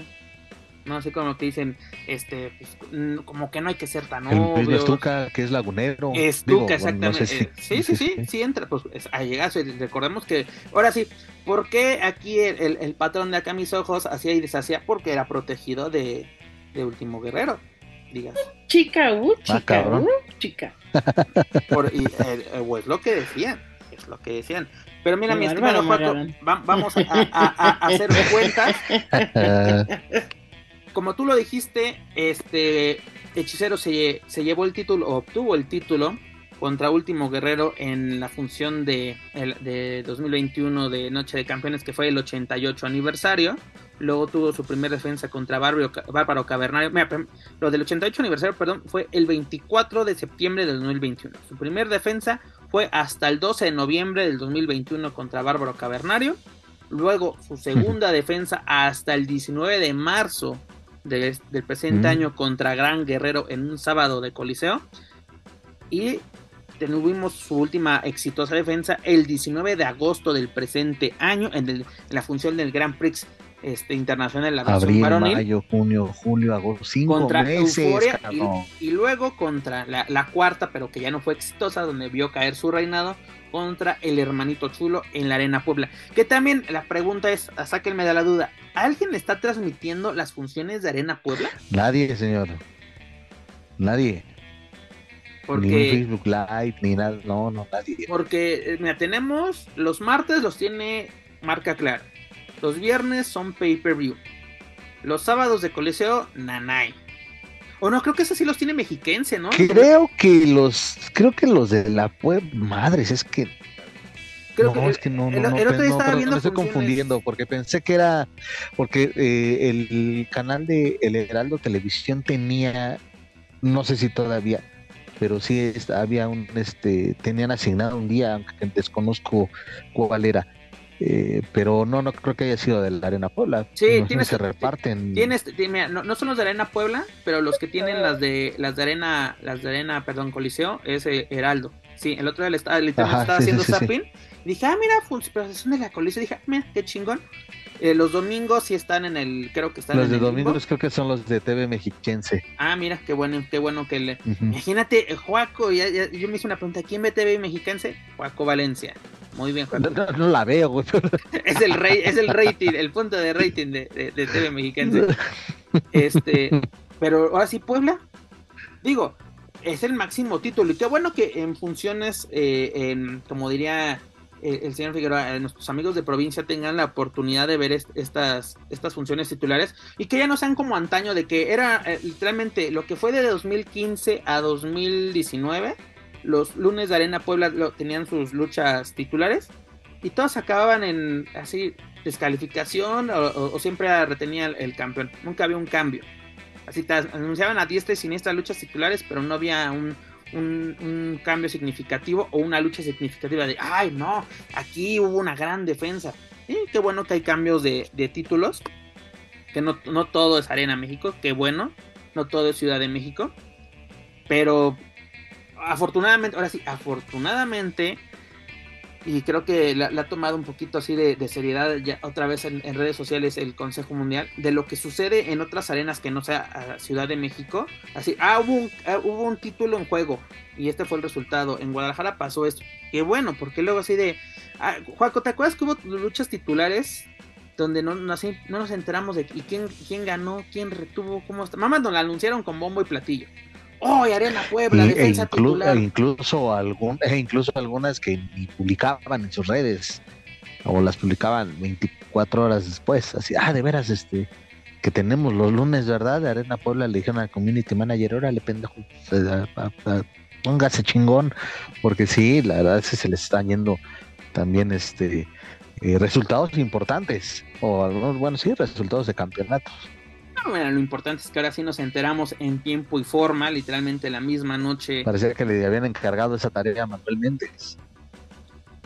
no sé como que dicen, este, pues, como que no hay que ser tan obvio. Estuca, que es lagunero. Estuca, exactamente. Eh, sí, sí, sí, sí, entra, pues a llegar, recordemos que, ahora sí, ¿por qué aquí el, patrón de acá mis ojos hacía y deshacía? Porque era protegido de, de Último Guerrero, digas. Chica, uh, ah, chica, uh, chica. Por, y, eh, eh, es lo que decían, es lo que decían. Pero mira, mi estimado Paco, vamos a, a hacer cuentas. como tú lo dijiste, este Hechicero se, se, llevó el título, obtuvo el título contra Último Guerrero en la función de, de 2021 de Noche de Campeones, que fue el 88 aniversario. Luego tuvo su primera defensa contra Bárbaro, Cavernario. Mira, lo del 88 aniversario, perdón, fue el 24 de septiembre del 2021. Su primera defensa fue hasta el 12 de noviembre del 2021 contra Bárbaro Cavernario. Luego su segunda defensa hasta el 19 de marzo del presente mm. año contra Gran Guerrero en un sábado de Coliseo. Y tuvimos su última exitosa defensa el 19 de agosto del presente año en, la función del Grand Prix este, internacional la Abril, mayo, junio, julio, agosto, cinco contra meses, y, luego contra la, la, cuarta, pero que ya no fue exitosa, donde vio caer su reinado, contra el hermanito chulo en la Arena Puebla. Que también la pregunta es, sáquenme de la duda, ¿alguien está transmitiendo las funciones de Arena Puebla? Nadie, señor. Nadie. Porque, ni Facebook Live, ni nada, no, no, nadie. Porque, eh, mira, tenemos, los martes los tiene marca clara. Los viernes son pay-per-view. Los sábados de coliseo, nanay. O no, creo que esos sí los tiene mexiquense, ¿no? Creo que los, creo que los de la web, madres, es que Creo no, que es que no, no, no, no, estoy confundiendo porque pensé que era porque eh, el canal de El Heraldo Televisión tenía, no sé si todavía, pero sí había un, este, tenían asignado un día, aunque desconozco cuál era eh, pero no, no creo que haya sido de la Arena Puebla. Sí, tienes, se reparten. Tienes, no, son los de Arena Puebla, pero los que tienen las de las de Arena, las de Arena, perdón, Coliseo, es eh, Heraldo. Sí, el otro día le estaba, estaba haciendo zapping. dije, ah, mira, pero son de la Coliseo. dije, ah, mira, qué chingón. Eh, los domingos sí están en el, creo que están los de domingos creo que son los de TV Mexiquense. Ah, mira, qué bueno, qué bueno que le. Imagínate, Juaco, ya, yo me hice una pregunta, ¿quién ve TV Mexiquense? Juaco Valencia. Muy bien, Juan. No, la veo, güey. Es el rey, es el rating, el punto de rating de, de, TV mexicana. Este, pero ahora sí, Puebla, digo, es el máximo título. Y qué bueno que en funciones, eh, en, como diría eh, el señor Figueroa, eh, nuestros amigos de provincia tengan la oportunidad de ver estas, estas funciones titulares y que ya no sean como antaño de que era literalmente lo que fue de 2015 a 2019 los lunes de Arena Puebla tenían sus luchas titulares y todos acababan en así descalificación o, siempre retenía el, campeón. Nunca había un cambio. Así anunciaban a diestra y siniestra luchas titulares, pero no había un, un, cambio significativo o una lucha significativa de, ay, no, aquí hubo una gran defensa. Y qué bueno que hay cambios de, de títulos, que no, no todo es Arena México, qué bueno, no todo es Ciudad de México, pero afortunadamente, ahora sí, afortunadamente, y creo que la, ha tomado un poquito así de, seriedad ya otra vez en, redes sociales el Consejo Mundial, de lo que sucede en otras arenas que no sea Ciudad de México. Así, ah, hubo un, ah, hubo un título en juego y este fue el resultado. En Guadalajara pasó esto. Qué bueno, porque luego así de... Ah, Juaco, ¿te acuerdas que hubo luchas titulares donde no, no, no nos enteramos de quién, quién ganó, quién retuvo, cómo está. Mamá nos la anunciaron con bombo y platillo. ¡Oh, Arena Puebla! E titular. incluso, algún, e incluso algunas que ni publicaban en sus redes, o las publicaban 24 horas después. Así, ah, de veras, este, que tenemos los lunes, ¿verdad? De Arena Puebla le dijeron al community manager, órale, pendejo, póngase chingón, porque sí, la verdad es que se les están yendo también este eh, resultados importantes, o algunos, bueno, sí, resultados de campeonatos. Bueno, lo importante es que ahora sí nos enteramos en tiempo y forma, literalmente la misma noche. Parecía que le habían encargado esa tarea a Manuel Méndez.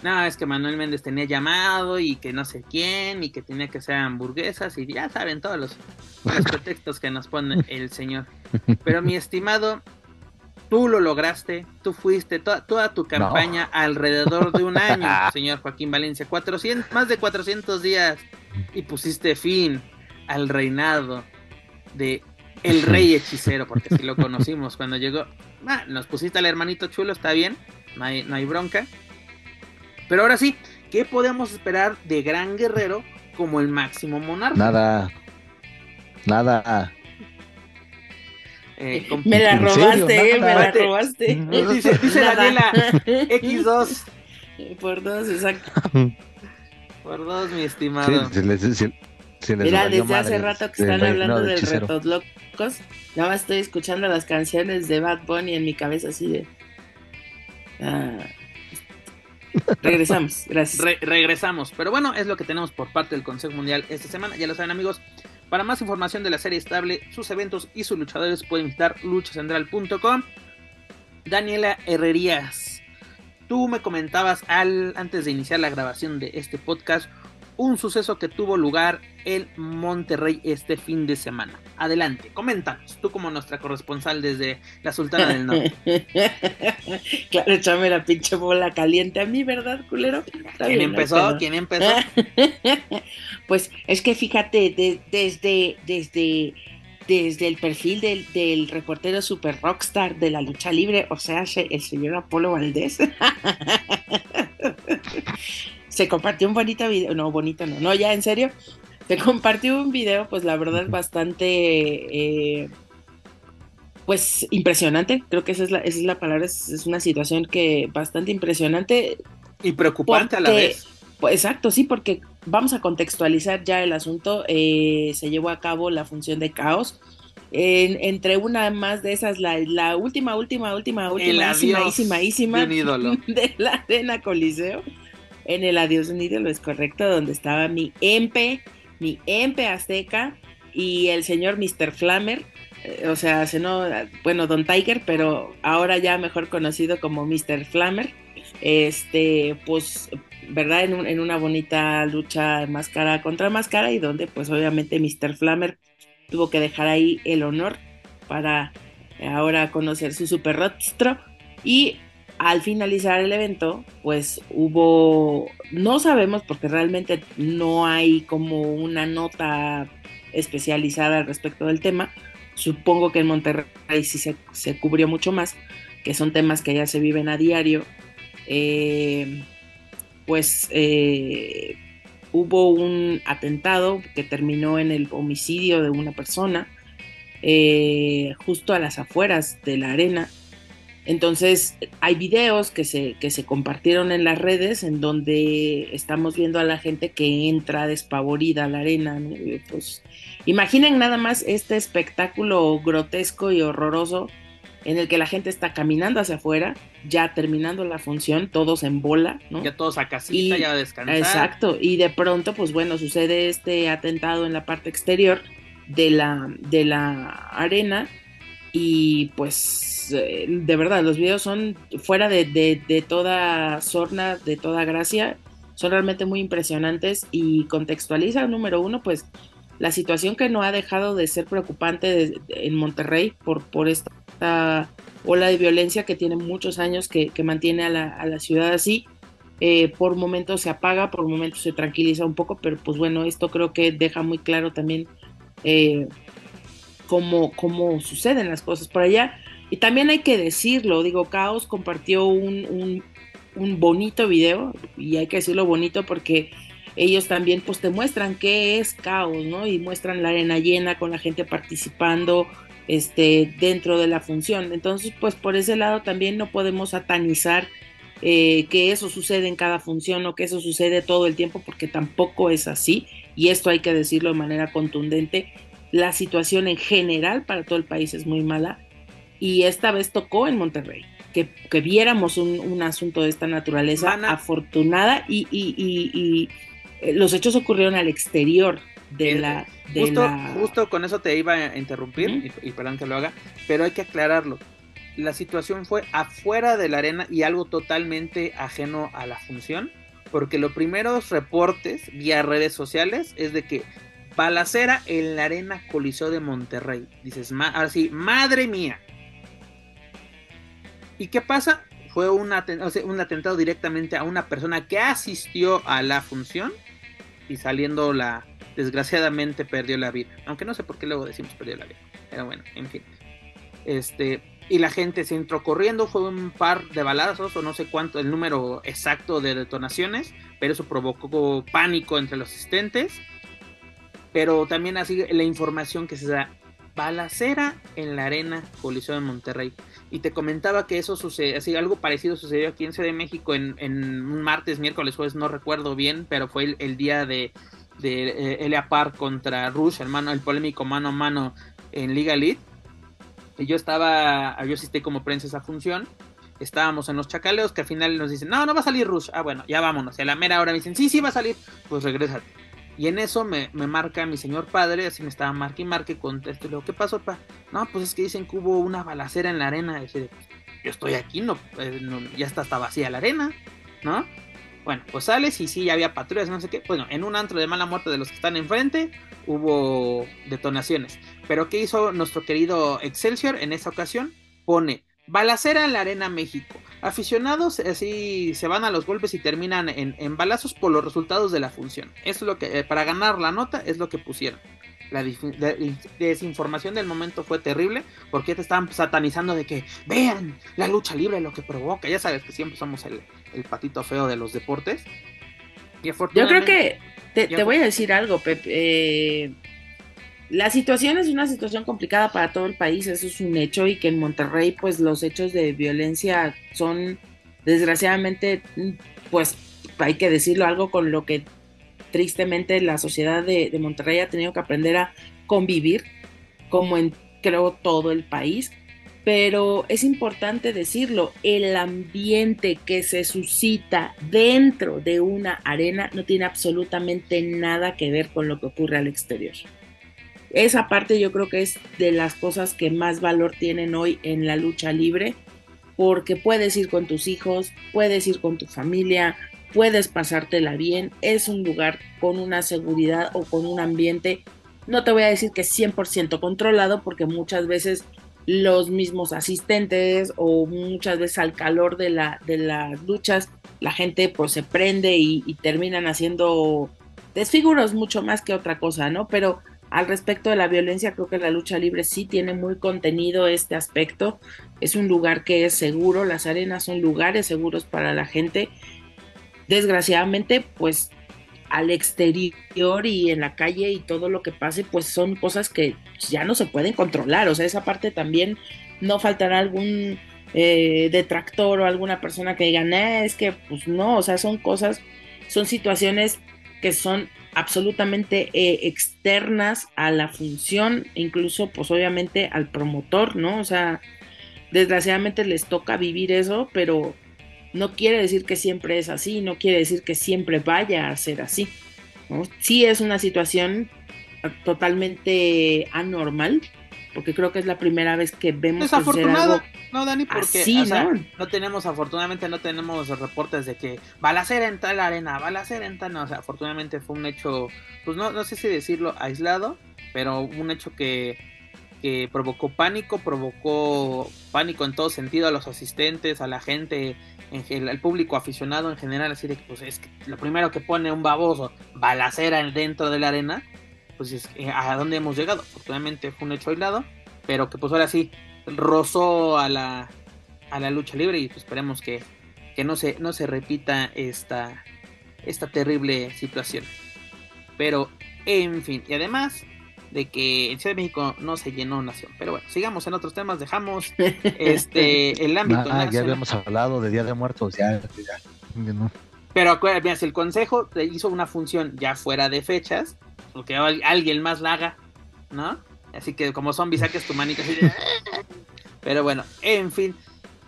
No, es que Manuel Méndez tenía llamado y que no sé quién y que tenía que ser hamburguesas y ya saben todos los, los pretextos que nos pone el señor. Pero mi estimado, Tú lo lograste, tú fuiste toda, tu campaña alrededor de un año, señor Joaquín Valencia, 400, más de 400 días y pusiste fin al reinado de el rey hechicero, porque si lo conocimos cuando llegó, ah, nos pusiste al hermanito chulo, está bien, no hay, no hay bronca. Pero ahora sí, ¿qué podemos esperar de Gran Guerrero como el máximo monarca? Nada, nada. Eh, me la robaste, eh, me la robaste. Dice, dice Daniela, X2. Por dos, exacto. Por dos, mi estimado. Mira, desde hace rato que están hablando de retos locos, nada más estoy escuchando las canciones de Bad Bunny en mi cabeza así de... Ah, regresamos, gracias. regresamos, pero bueno, es lo que tenemos por parte del Consejo Mundial esta semana. Ya lo saben amigos, para más información de la serie estable, sus eventos y sus luchadores pueden visitar luchacentral.com. Daniela Herrerías, tú me comentabas al, antes de iniciar la grabación de este podcast un suceso que tuvo lugar en Monterrey este fin de semana. Adelante, coméntanos, tú como nuestra corresponsal desde la Sultana del Norte. claro, échame la pinche bola caliente a mí, ¿verdad, culero? ¿Quién empezó? ¿Quién empezó? pues es que fíjate, desde, desde, desde el perfil del, del, reportero super rockstar de la lucha libre, o sea, el señor Apolo Valdés. se compartió un bonito video, no, bonito no, no, ya en serio, se compartió un video, pues la verdad es bastante, eh, pues impresionante, creo que esa es la, esa es la palabra, es, una situación que bastante impresionante. Y preocupante a la vez. Pues, exacto, sí, porque vamos a contextualizar ya el asunto, eh, se llevó a cabo la función de caos. entre una más de esas, la, la última, última, última, última, de la Arena Coliseo en el Adiós Unido, lo es correcto, donde estaba mi EMPE, mi EMPE Azteca y el señor Mr. Flammer, eh, o sea, se no, bueno, Don Tiger, pero ahora ya mejor conocido como Mr. Flammer, este, pues, ¿verdad? En, una bonita lucha máscara contra máscara y donde pues obviamente Mr. Flammer tuvo que dejar ahí el honor para ahora conocer su super rostro y al finalizar el evento, pues hubo, no sabemos porque realmente no hay como una nota especializada al respecto del tema. Supongo que en Monterrey sí se, cubrió mucho más, que son temas que ya se viven a diario. Eh, pues eh, hubo un atentado que terminó en el homicidio de una persona eh, justo a las afueras de la arena entonces, hay videos que se, que se compartieron en las redes en donde estamos viendo a la gente que entra despavorida a la arena. Pues, imaginen nada más este espectáculo grotesco y horroroso en el que la gente está caminando hacia afuera, ya terminando la función, todos en bola, ¿no? Ya todos a casita, ya a descansar. Exacto, y de pronto, pues bueno, sucede este atentado en la parte exterior de la, de la arena y pues eh, de verdad, los videos son fuera de, toda sorna, de toda gracia, son realmente muy impresionantes y contextualiza, número uno, pues la situación que no ha dejado de ser preocupante en Monterrey por, por esta ola de violencia que tiene muchos años que, mantiene a la, ciudad así. Eh, por momentos se apaga, por momentos se tranquiliza un poco, pero pues bueno, esto creo que deja muy claro también eh, cómo, cómo suceden las cosas por allá. Y también hay que decirlo, digo, Caos compartió un, bonito video, y hay que decirlo bonito porque ellos también pues te muestran qué es caos, ¿no? Y muestran la arena llena con la gente participando este, dentro de la función. Entonces, pues por ese lado también no podemos satanizar eh, que eso sucede en cada función o que eso sucede todo el tiempo, porque tampoco es así, y esto hay que decirlo de manera contundente. La situación en general para todo el país es muy mala, y esta vez tocó en Monterrey. Que, que viéramos un, un, asunto de esta naturaleza afortunada y, y, y, y, los hechos ocurrieron al exterior de la... De justo, la... justo con eso te iba a interrumpir, -huh. y, perdón que lo haga, pero hay que aclararlo la situación fue afuera de la arena y algo totalmente ajeno a la función, porque los primeros reportes vía redes sociales es de que balacera en la arena Coliseo de Monterrey. Dices, ahora sí, madre mía. ¿Y qué pasa? Fue un atentado directamente a una persona que asistió a la función y saliendo la desgraciadamente perdió la vida. Aunque no sé por qué luego decimos perdió la vida. Pero bueno, en fin. Este, y la gente se entró corriendo, fue un par de balazos o no sé cuánto el número exacto de detonaciones, pero eso provocó pánico entre los asistentes. Pero también así la información que se da, balacera en la arena Coliseo de Monterrey. Y te comentaba que eso sucede, así algo parecido sucedió aquí en Ciudad de México en, en un martes, miércoles, jueves, no recuerdo bien, pero fue el, día de, de eh, Elia Park contra Rush, el, mano, el polémico mano a mano en Liga Elite. Yo estaba, yo asistí como prensa esa función, estábamos en los chacaleos que al final nos dicen, no, no va a salir Rush, ah bueno, ya vámonos, y a la mera hora me dicen, sí, sí va a salir, pues regrésate. Y en eso me, me marca mi señor padre, así me estaba marque y marque con esto, y luego, ¿qué pasó, pa? No, pues es que dicen que hubo una balacera en la arena, y decir, yo estoy aquí, no, eh, ya está, está vacía la arena, ¿no? Bueno, pues sales y sí, ya había patrullas, no sé qué. Bueno, en un antro de mala muerte de los que están enfrente hubo detonaciones. Pero ¿qué hizo nuestro querido Excelsior en esa ocasión? Pone balacera en la Arena México. Aficionados así se van a los golpes y terminan en, en balazos por los resultados de la función. Eso es lo que, eh, para ganar la nota, es lo que pusieron. La, la, desinformación del momento fue terrible porque te estaban satanizando de que vean la lucha libre lo que provoca. Ya sabes que siempre somos el, el patito feo de los deportes. Y Yo creo que te, te, voy a decir algo, Pep. Eh, la situación es una situación complicada para todo el país, eso es un hecho, y que en Monterrey, pues los hechos de violencia son, desgraciadamente, pues hay que decirlo, algo con lo que tristemente la sociedad de, Monterrey ha tenido que aprender a convivir, como en creo todo el país. Pero es importante decirlo, el ambiente que se suscita dentro de una arena no tiene absolutamente nada que ver con lo que ocurre al exterior. Esa parte yo creo que es de las cosas que más valor tienen hoy en la lucha libre, porque puedes ir con tus hijos, puedes ir con tu familia, puedes pasártela bien, es un lugar con una seguridad o con un ambiente, no te voy a decir que 100% controlado, porque muchas veces los mismos asistentes o muchas veces al calor de, la, de las luchas, la gente pues se prende y, y terminan haciendo desfiguros mucho más que otra cosa, ¿no? Pero al respecto de la violencia, creo que la lucha libre sí tiene muy contenido este aspecto. Es un lugar que es seguro, las arenas son lugares seguros para la gente desgraciadamente, pues al exterior y en la calle y todo lo que pase, pues son cosas que ya no se pueden controlar. O sea, esa parte también no faltará algún eh, detractor o alguna persona que diga, nah, es que pues no, o sea, son cosas, son situaciones que son absolutamente eh, externas a la función, incluso pues obviamente al promotor, ¿no? O sea, desgraciadamente les toca vivir eso, pero no quiere decir que siempre es así, no quiere decir que siempre vaya a ser así. ¿no? Sí es una situación totalmente anormal, porque creo que es la primera vez que vemos desafortunado no Dani porque así, o sea, ¿no? no tenemos afortunadamente no tenemos reportes de que balacera en tal arena balacera en tal no o sea afortunadamente fue un hecho pues no no sé si decirlo aislado pero un hecho que que provocó pánico provocó pánico en todo sentido a los asistentes a la gente en el público aficionado en general, así de que pues es que lo primero que pone un baboso, balacera dentro de la arena, pues es a dónde hemos llegado. Afortunadamente fue un hecho aislado, pero que pues ahora sí rozó a la, a la lucha libre y pues esperemos que, que no, se, no se repita esta, esta terrible situación. Pero, en fin, y además de que en Ciudad de México no se llenó nación. Pero bueno, sigamos en otros temas, dejamos este el ámbito ah, Ya habíamos hablado de Día de Muertos, ya, ya, Pero acuérdate, si el consejo hizo una función ya fuera de fechas, porque alguien más la haga, ¿no? Así que como zombies saques tu manita Pero bueno, en fin.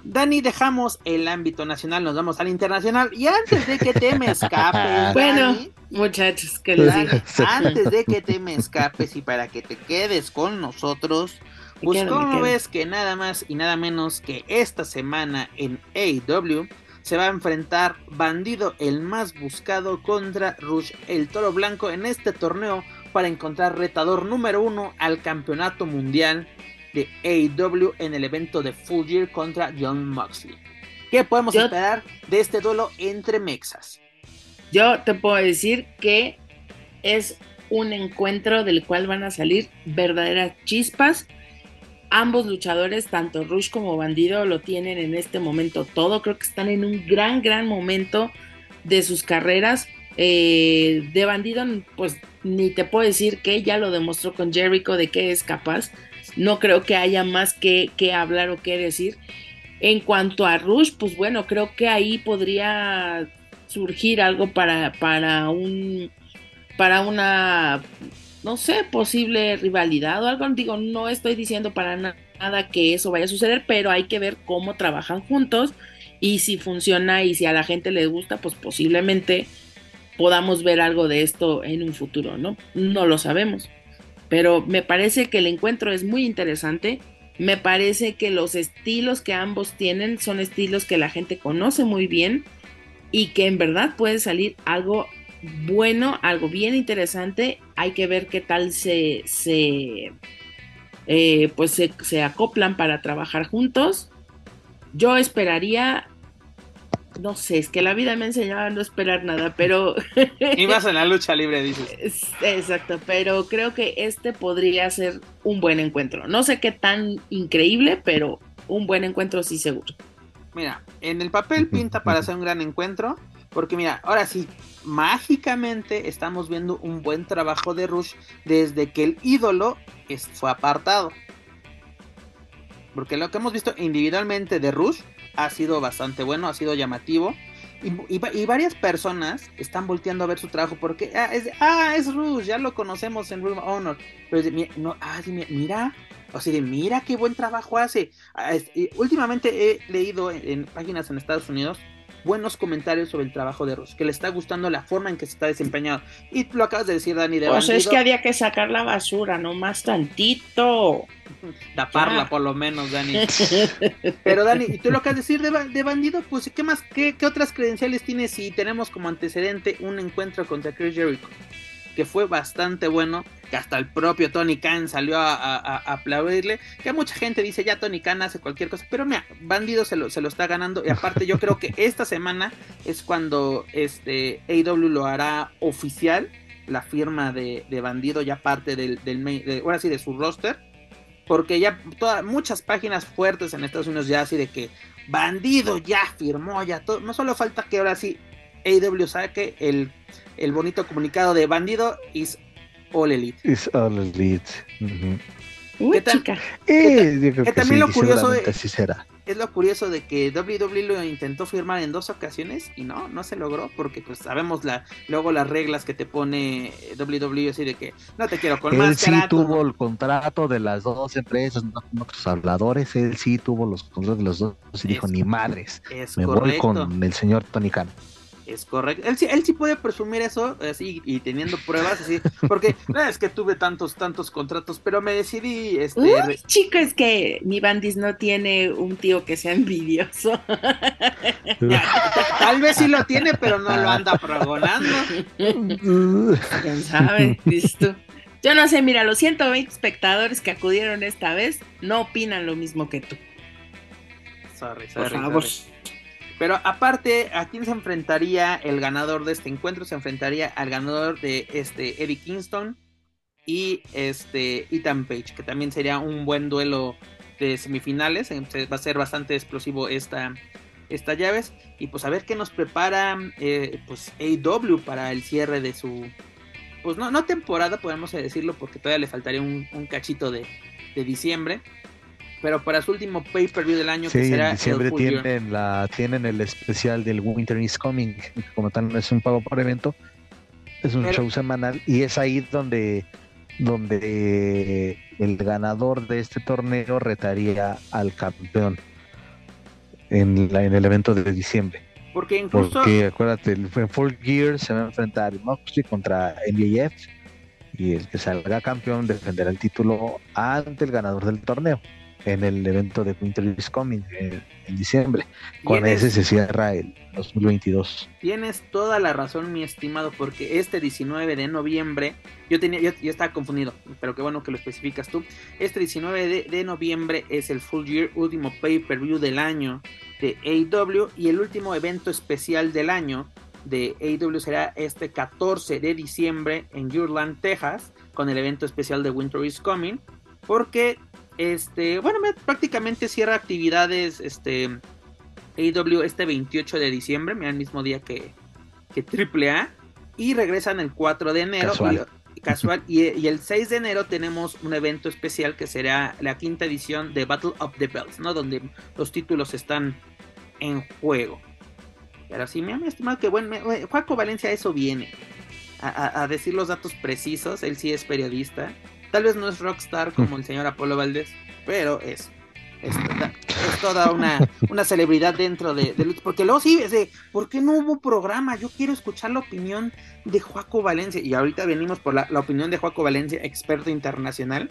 Dani, dejamos el ámbito nacional, nos vamos al internacional. Y antes de que te me escapes, bueno, muchachos, que antes de que te me escapes y para que te quedes con nosotros, pues como ves que nada más y nada menos que esta semana en AEW se va a enfrentar Bandido el más buscado contra Rush el Toro Blanco en este torneo para encontrar retador número uno al campeonato mundial de AEW en el evento de Full Year contra John Moxley. ¿Qué podemos esperar de este duelo entre Mexas? Yo te puedo decir que es un encuentro del cual van a salir verdaderas chispas. Ambos luchadores, tanto Rush como Bandido, lo tienen en este momento todo. Creo que están en un gran, gran momento de sus carreras. Eh, de Bandido, pues ni te puedo decir que ya lo demostró con Jericho de que es capaz. No creo que haya más que, que hablar o que decir. En cuanto a Rush, pues bueno, creo que ahí podría surgir algo para, para un para una no sé, posible rivalidad o algo. Digo, no estoy diciendo para nada que eso vaya a suceder, pero hay que ver cómo trabajan juntos y si funciona y si a la gente le gusta, pues posiblemente podamos ver algo de esto en un futuro, ¿no? No lo sabemos. Pero me parece que el encuentro es muy interesante. Me parece que los estilos que ambos tienen son estilos que la gente conoce muy bien y que en verdad puede salir algo bueno, algo bien interesante. Hay que ver qué tal se, se eh, pues se, se acoplan para trabajar juntos. Yo esperaría no sé, es que la vida me ha enseñado a no esperar nada, pero... y más en la lucha libre, dices. Exacto, pero creo que este podría ser un buen encuentro. No sé qué tan increíble, pero un buen encuentro sí seguro. Mira, en el papel pinta para ser un gran encuentro, porque mira, ahora sí, mágicamente estamos viendo un buen trabajo de Rush desde que el ídolo fue apartado. Porque lo que hemos visto individualmente de Rush ha sido bastante bueno, ha sido llamativo. Y, varias personas están volteando a ver su trabajo porque ah, es, ah, Rush, ya lo conocemos en Room Honor. Pero no, ah, mira, o sea, de, mira qué buen trabajo hace. Ah, últimamente he leído en, páginas en Estados Unidos buenos comentarios sobre el trabajo de Rush, que le está gustando la forma en que se está desempeñando. Y lo acabas de decir, Dani, de Pues es que había que sacar la basura, no más tantito. Taparla por lo menos, Dani. Pero Dani, ¿y tú lo que has decir de, bandido? Pues ¿qué más, qué, otras credenciales tienes si tenemos como antecedente un encuentro contra Chris Jericho? Que fue bastante bueno, que hasta el propio Tony Khan salió a, aplaudirle, que mucha gente dice ya Tony Khan hace cualquier cosa, pero mira, Bandido se lo, está ganando y aparte yo creo que esta semana es cuando este AW lo hará oficial, la firma de, Bandido ya parte del, de, ahora sí de su roster porque ya todas, muchas páginas fuertes en Estados Unidos ya así de que bandido ya firmó, ya todo. No solo falta que ahora sí AW saque el, el bonito comunicado de bandido is all elite. Is all elite. ¿Qué tal? Eh, que, también lo curioso de, será es lo curioso de que WWE lo intentó firmar en dos ocasiones y no, no se logró porque pues sabemos la luego las reglas que te pone WWE así de que no te quiero con él sí tuvo el contrato de las dos empresas, no otros habladores, él sí tuvo los contratos de los dos y dijo ni madres, me voy con el señor Tony Khan. Es correcto. Él, él sí puede presumir eso, así, y teniendo pruebas, así, porque no es que tuve tantos, tantos contratos, pero me decidí, este... Uy, chico, es que mi bandis no tiene un tío que sea envidioso. tal vez sí lo tiene, pero no lo anda progonando. ¿Quién sabe? Listo. Yo no sé, mira, los 120 espectadores que acudieron esta vez no opinan lo mismo que tú. Sorry, sorry. Por favor. Pero aparte, ¿a quién se enfrentaría el ganador de este encuentro? Se enfrentaría al ganador de este Eddie Kingston y este Ethan Page, que también sería un buen duelo de semifinales. Va a ser bastante explosivo esta, estas llaves y pues a ver qué nos prepara eh, pues AW para el cierre de su pues no, no temporada podemos decirlo porque todavía le faltaría un, cachito de, diciembre pero para su último pay-per-view del año que será en diciembre tienen la tienen el especial del Winter is Coming como tal es un pago por evento es un show semanal y es ahí donde donde el ganador de este torneo retaría al campeón en, la, en el evento de diciembre. Porque incluso. Porque acuérdate, en Full Gear se va a enfrentar Moxley contra MJF y el que salga campeón defenderá el título ante el ganador del torneo en el evento de Winter is Coming en, diciembre. Con ese se cierra el 2022. Tienes toda la razón, mi estimado, porque este 19 de noviembre, yo tenía, yo, estaba confundido, pero qué bueno que lo especificas tú. Este 19 de, de noviembre es el Full Year, último pay-per-view del año de AEW y el último evento especial del año de AEW será este 14 de diciembre en Urland, Texas, con el evento especial de Winter is Coming, porque este, bueno, prácticamente cierra actividades este AEW este 28 de diciembre, mira el mismo día que, que AAA, y regresan el 4 de enero. Casual. Y, el 6 de enero tenemos un evento especial que será la quinta edición de Battle of the Bells, ¿no? Donde los títulos están en juego. Pero sí, me ha estimado que bueno, Juaco Valencia eso viene. A, a, decir los datos precisos, él sí es periodista. Tal vez no es rockstar como el señor Apolo Valdés, pero es. Es toda, una, una celebridad dentro de, Porque luego sí, es de, ¿por qué no hubo programa? Yo quiero escuchar la opinión de Juaco Valencia. Y ahorita venimos por la, opinión de Juaco Valencia, experto internacional.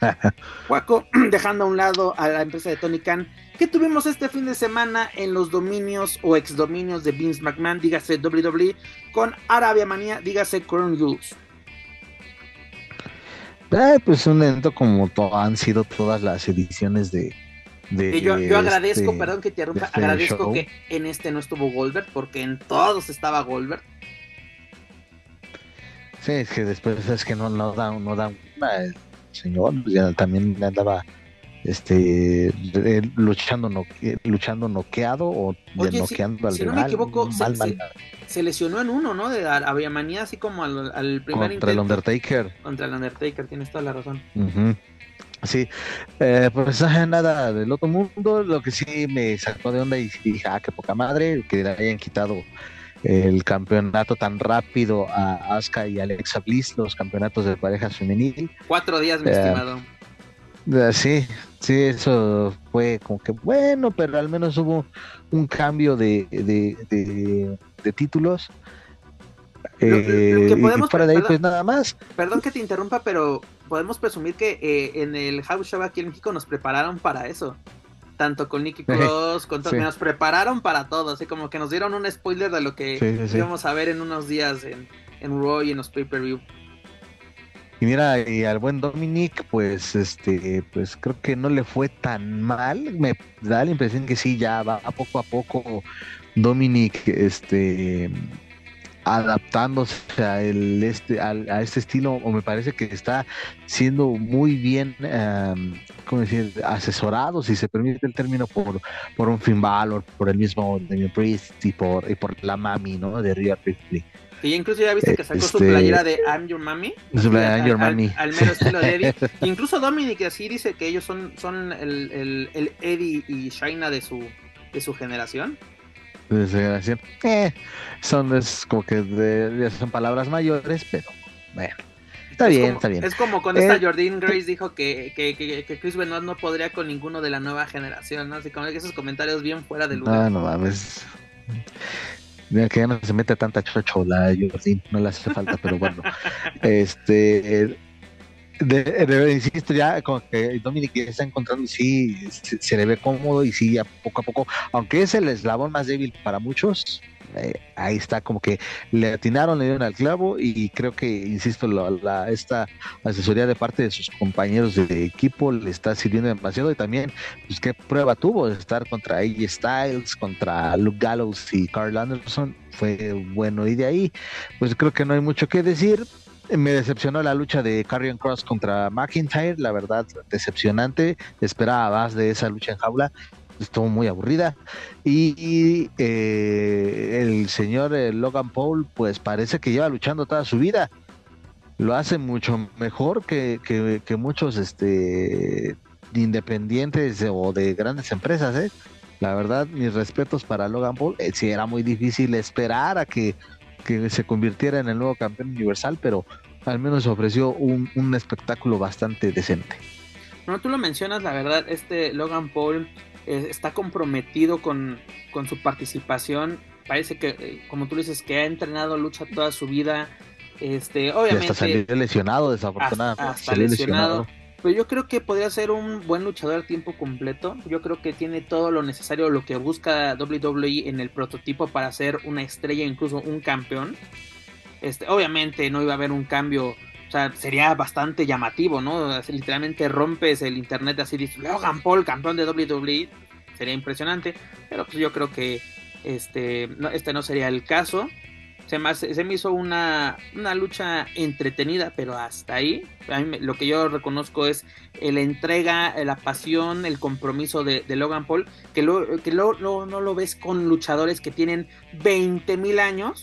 Juaco, dejando a un lado a la empresa de Tony Khan, ¿qué tuvimos este fin de semana en los dominios o exdominios de Vince McMahon, dígase WWE, con Arabia Manía, dígase Crown Jules? pues un evento como han sido todas las ediciones de. yo, agradezco, este, perdón que te interrumpa, este agradezco que en este no estuvo Goldberg, porque en todos estaba Goldberg. Sí, es que después es que no, no da, no da el señor, pues ya también andaba este luchando no, luchando noqueado o noqueando al si no me equivoco, se, lesionó en uno, ¿no? De Aviamanía, así como al, al primer Contra el Undertaker. Contra el Undertaker, tienes toda la razón. Sí, eh, pues nada del otro mundo, lo que sí me sacó de onda y dije, ah, qué poca madre, que le hayan quitado el campeonato tan rápido a Asuka y Alexa Bliss, los campeonatos de parejas femenil. Cuatro días, mi eh, estimado. Eh, sí, sí, eso fue como que bueno, pero al menos hubo un cambio de, de, títulos. Eh, y para de ahí, pues nada más. Perdón que te interrumpa, pero podemos presumir que eh, en el House Show aquí en México nos prepararon para eso. Tanto con Nicky Cross, con todo, nos prepararon para todo, así como que nos dieron un spoiler de lo que íbamos a ver en unos días en, en Raw y en los pay-per-view. Y mira, y al buen Dominic, pues este, pues creo que no le fue tan mal. Me da la impresión que sí, ya va a poco a poco Dominic, este adaptándose a el este a, este estilo o me parece que está siendo muy bien um, ¿cómo decir? asesorado si se permite el término por por un Finn Balor por el mismo Damian Priest y por y por la mami no de Rhea Ripley que incluso ya viste que sacó su este, playera de I'm Your Mommy. I'm Your Mommy. Al, menos estilo de Eddie. incluso Dominic así dice que ellos son, son el, el, el Eddie y Shaina de su, de su generación. De su generación. Eh, son es como que de, son palabras mayores, pero bueno. Está bien, está bien. Es como cuando esta eh, Jordine Grace dijo que, que, que, que, Chris Benoit no podría con ninguno de la nueva generación, ¿no? Así como esos comentarios bien fuera de lugar. No, no mames. Mira que ya no se mete tanta chochola, Jordi, no le hace falta, pero bueno. este. De, insisto, ya como que Dominic está encontrando y sí, se, le ve cómodo y sí, a poco a poco, aunque es el eslabón más débil para muchos, eh, ahí está como que le atinaron, le dieron al clavo y creo que, insisto, la, esta asesoría de parte de sus compañeros de equipo le está sirviendo demasiado y también, pues qué prueba tuvo de estar contra AJ Styles, contra Luke Gallows y Carl Anderson, fue bueno y de ahí, pues creo que no hay mucho que decir, me decepcionó la lucha de Carrion Cross contra McIntyre, la verdad, decepcionante. Esperaba más de esa lucha en jaula estuvo muy aburrida. Y, eh, el señor eh, Logan Paul, pues parece que lleva luchando toda su vida. Lo hace mucho mejor que, que, muchos este, independientes o de grandes empresas. ¿eh? La verdad, mis respetos para Logan Paul. Eh, sí, era muy difícil esperar a que, que se convirtiera en el nuevo campeón universal, pero al menos ofreció un, un espectáculo bastante decente. No, tú lo mencionas, la verdad, este Logan Paul eh, está comprometido con, su participación. Parece que, eh, como tú dices, que ha entrenado lucha toda su vida. Este, obviamente. hasta salió lesionado, desafortunadamente. Hasta, lesionado. Pero yo creo que podría ser un buen luchador a tiempo completo. Yo creo que tiene todo lo necesario, lo que busca WWE en el prototipo para ser una estrella, incluso un campeón. Este, obviamente no iba a haber un cambio o sea, sería bastante llamativo, ¿no? literalmente rompes el internet así, dices, Logan Paul, campeón de WWE, sería impresionante, pero pues yo creo que este no, este no sería el caso. Se me, se me hizo una, una, lucha entretenida, pero hasta ahí. lo que yo reconozco es la entrega, la pasión, el compromiso de, Logan Paul, que, lo, que no lo ves con luchadores que tienen 20 mil años.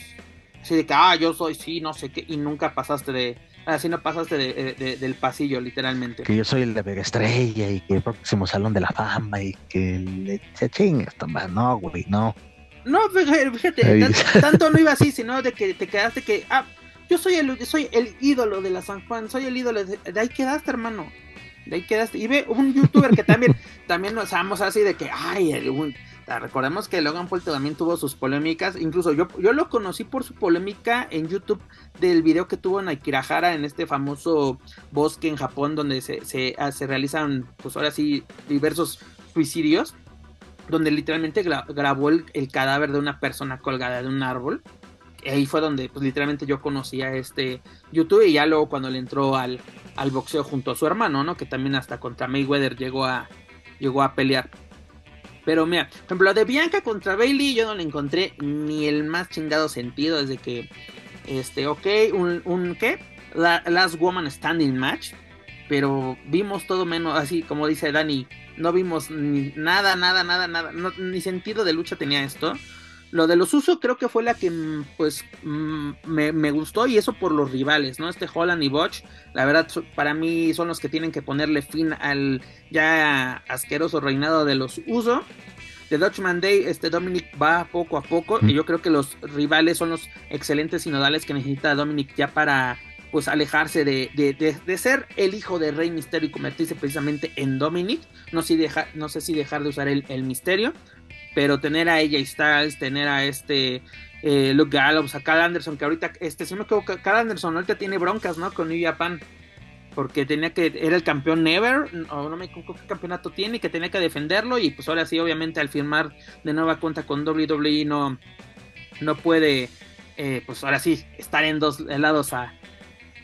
Así de que, ah, yo soy, sí, no sé qué, y nunca pasaste de, Así no pasaste de, del pasillo, literalmente. Que yo soy el de Vega Estrella y que el próximo Salón de la Fama y que le se chingue No, güey, no. No, fíjate, tanto, no iba así, sino de que te quedaste que, ah, yo soy el, soy el ídolo de la San Juan, soy el ídolo de, de ahí quedaste, hermano. De ahí quedaste. Y ve un youtuber que también, también nos vamos así de que, ay, el, recordemos que Logan Paul también tuvo sus polémicas. Incluso yo, yo lo conocí por su polémica en YouTube del video que tuvo en Akirahara, en este famoso bosque en Japón, donde se, se, ah, realizan, pues ahora sí, diversos suicidios. Donde literalmente grabó el, cadáver de una persona colgada de un árbol. Ahí fue donde, pues literalmente yo conocí a este YouTube. Y ya luego cuando le entró al, al boxeo junto a su hermano, ¿no? Que también hasta contra Mayweather llegó a, llegó a pelear. Pero mira, por ejemplo, de Bianca contra Bailey yo no le encontré ni el más chingado sentido desde que, este, ok, un, un ¿qué? La, Last Woman Standing Match, pero vimos todo menos, así como dice Dani, no vimos ni nada, nada, nada, nada, ni sentido de lucha tenía esto. Lo de los usos creo que fue la que mm, pues mm, me, gustó y eso por los rivales, ¿no? Este Holland y Botch, la verdad para mí son los que tienen que ponerle fin al ya asqueroso reinado de los usos. De Dutchman Day, este Dominic va poco a poco y yo creo que los rivales son los excelentes sinodales que necesita Dominic ya para pues alejarse de, de, ser el hijo de Rey Misterio y convertirse precisamente en Dominic. No, si deja, no sé si dejar de usar el, el misterio pero tener a ella Styles, tener a este eh, Luke Gallows, a Carl Anderson, que ahorita, este, si me equivoco, Carl Anderson ahorita tiene broncas, ¿no? Con New Japan, porque tenía que, era el campeón Never, o no me acuerdo qué campeonato tiene, que tenía que defenderlo, y pues ahora sí, obviamente, al firmar de nueva cuenta con WWE no, no puede, eh, pues ahora sí, estar en dos lados a,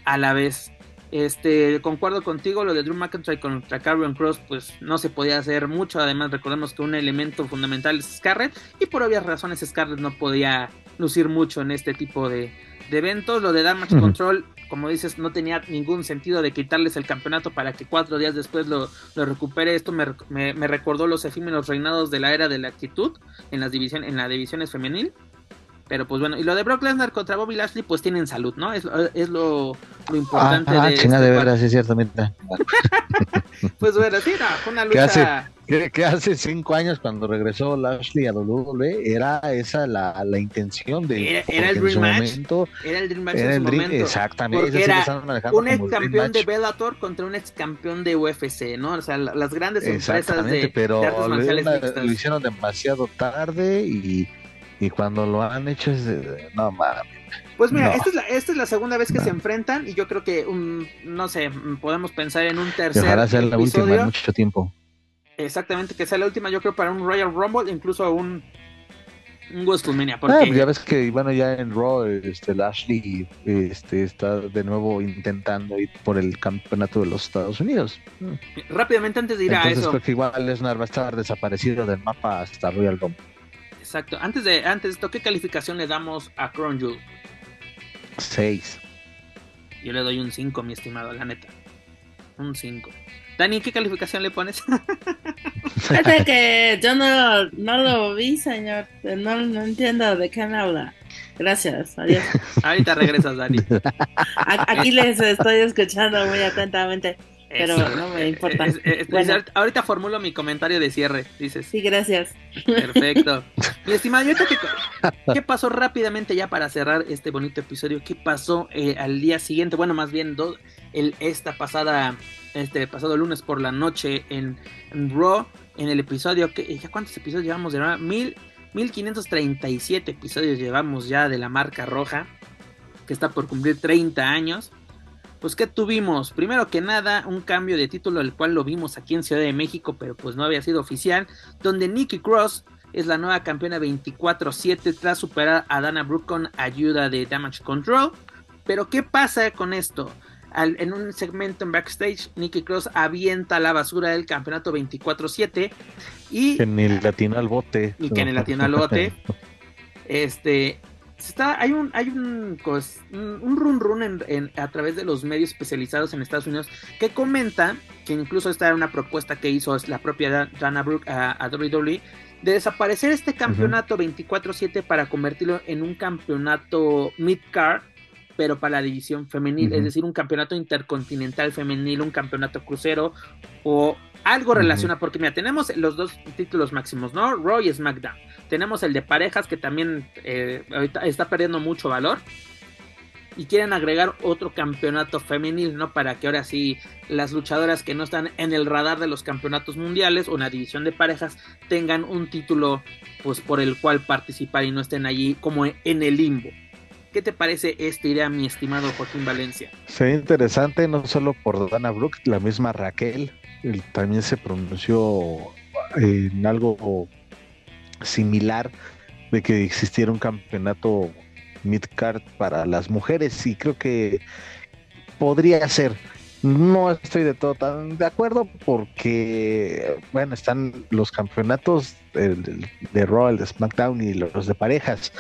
a la vez. Este, concuerdo contigo, lo de Drew McIntyre contra Carrion Cross, pues no se podía hacer mucho. Además, recordemos que un elemento fundamental es Scarlett, y por obvias razones, Scarlett no podía lucir mucho en este tipo de, eventos. Lo de Damage Control, como dices, no tenía ningún sentido de quitarles el campeonato para que cuatro días después lo, recupere. Esto me, me, recordó los efímeros reinados de la era de la actitud en las divisiones, en las divisiones femenil. Pero pues bueno, y lo de Brock Lesnar contra Bobby Lashley, pues tienen salud, ¿no? Es, es lo, lo, importante ah, de. Chinga este de veras, sí, ciertamente. pues bueno, sí, no, una lucha. Que hace, cinco años cuando regresó Lashley a WWE era esa la, la intención de era, el Dream Match era el Dream Match en su momento exactamente era un ex campeón de Bellator contra un ex campeón de UFC no o sea las grandes empresas de, pero de lo hicieron demasiado tarde y y cuando lo han hecho es no mames. Pues mira, esta, es la, esta es la segunda vez que se enfrentan y yo creo que, un, no sé, podemos pensar en un tercer Ojalá sea la última en mucho tiempo. Exactamente, que sea la última, yo creo, para un Royal Rumble, incluso un, un WrestleMania. Ah, porque... Pues ya ves que, bueno, ya en Raw, este, Lashley este, está de nuevo intentando ir por el campeonato de los Estados Unidos. Rápidamente antes de ir a eso. creo que igual Lesnar va a estar desaparecido del mapa hasta Royal Rumble. Exacto. Antes de, antes de esto, ¿qué calificación le damos a Crown Jewel? 6. Yo le doy un 5, mi estimado, la neta. un 5. Dani, ¿qué calificación le pones? Fíjate que yo no, no lo vi, señor. No, no entiendo de qué me habla. Gracias, adiós. Ahorita regresas, Dani. Aquí les estoy escuchando muy atentamente, pero no me importa. bueno. Ahorita formulo mi comentario de cierre, dices. Sí, gracias. Perfecto. Mi estimado, ¿qué, ¿qué pasó rápidamente ya para cerrar este bonito episodio? ¿Qué pasó eh, al día siguiente? Bueno, más bien dos, el, esta pasada, este pasado lunes por la noche en, en Raw, en el episodio, que ¿ya cuántos episodios llevamos de Raw? Mil 1537 episodios llevamos ya de la marca roja, que está por cumplir 30 años. Pues que tuvimos, primero que nada, un cambio de título, el cual lo vimos aquí en Ciudad de México, pero pues no había sido oficial, donde Nikki Cross es la nueva campeona 24-7 tras superar a Dana Brooke con ayuda de Damage Control. Pero ¿qué pasa con esto? en un segmento en backstage, Nikki Cross avienta la basura del campeonato 24-7 y... Que ni latino al bote. Y que en el latino al bote. este... Está, hay un hay un, un run run en, a través de los medios especializados en Estados Unidos que comenta que incluso esta era una propuesta que hizo la propia Dana Brooke a, a WWE de desaparecer este campeonato 24-7 para convertirlo en un campeonato mid-card pero para la división femenil, es decir, un campeonato intercontinental femenil, un campeonato crucero o algo relacionado, porque mira, tenemos los dos títulos máximos, ¿no? Raw y SmackDown. Tenemos el de parejas que también eh, ahorita está perdiendo mucho valor. Y quieren agregar otro campeonato femenil, ¿no? Para que ahora sí las luchadoras que no están en el radar de los campeonatos mundiales o una división de parejas tengan un título pues por el cual participar y no estén allí como en el limbo. ¿Qué te parece esta idea, mi estimado Joaquín Valencia? Sería interesante no solo por Dana Brooke, la misma Raquel también se pronunció en algo similar de que existiera un campeonato midcard para las mujeres y creo que podría ser. No estoy de todo tan de acuerdo porque, bueno, están los campeonatos de, Raw, el de SmackDown y los de parejas,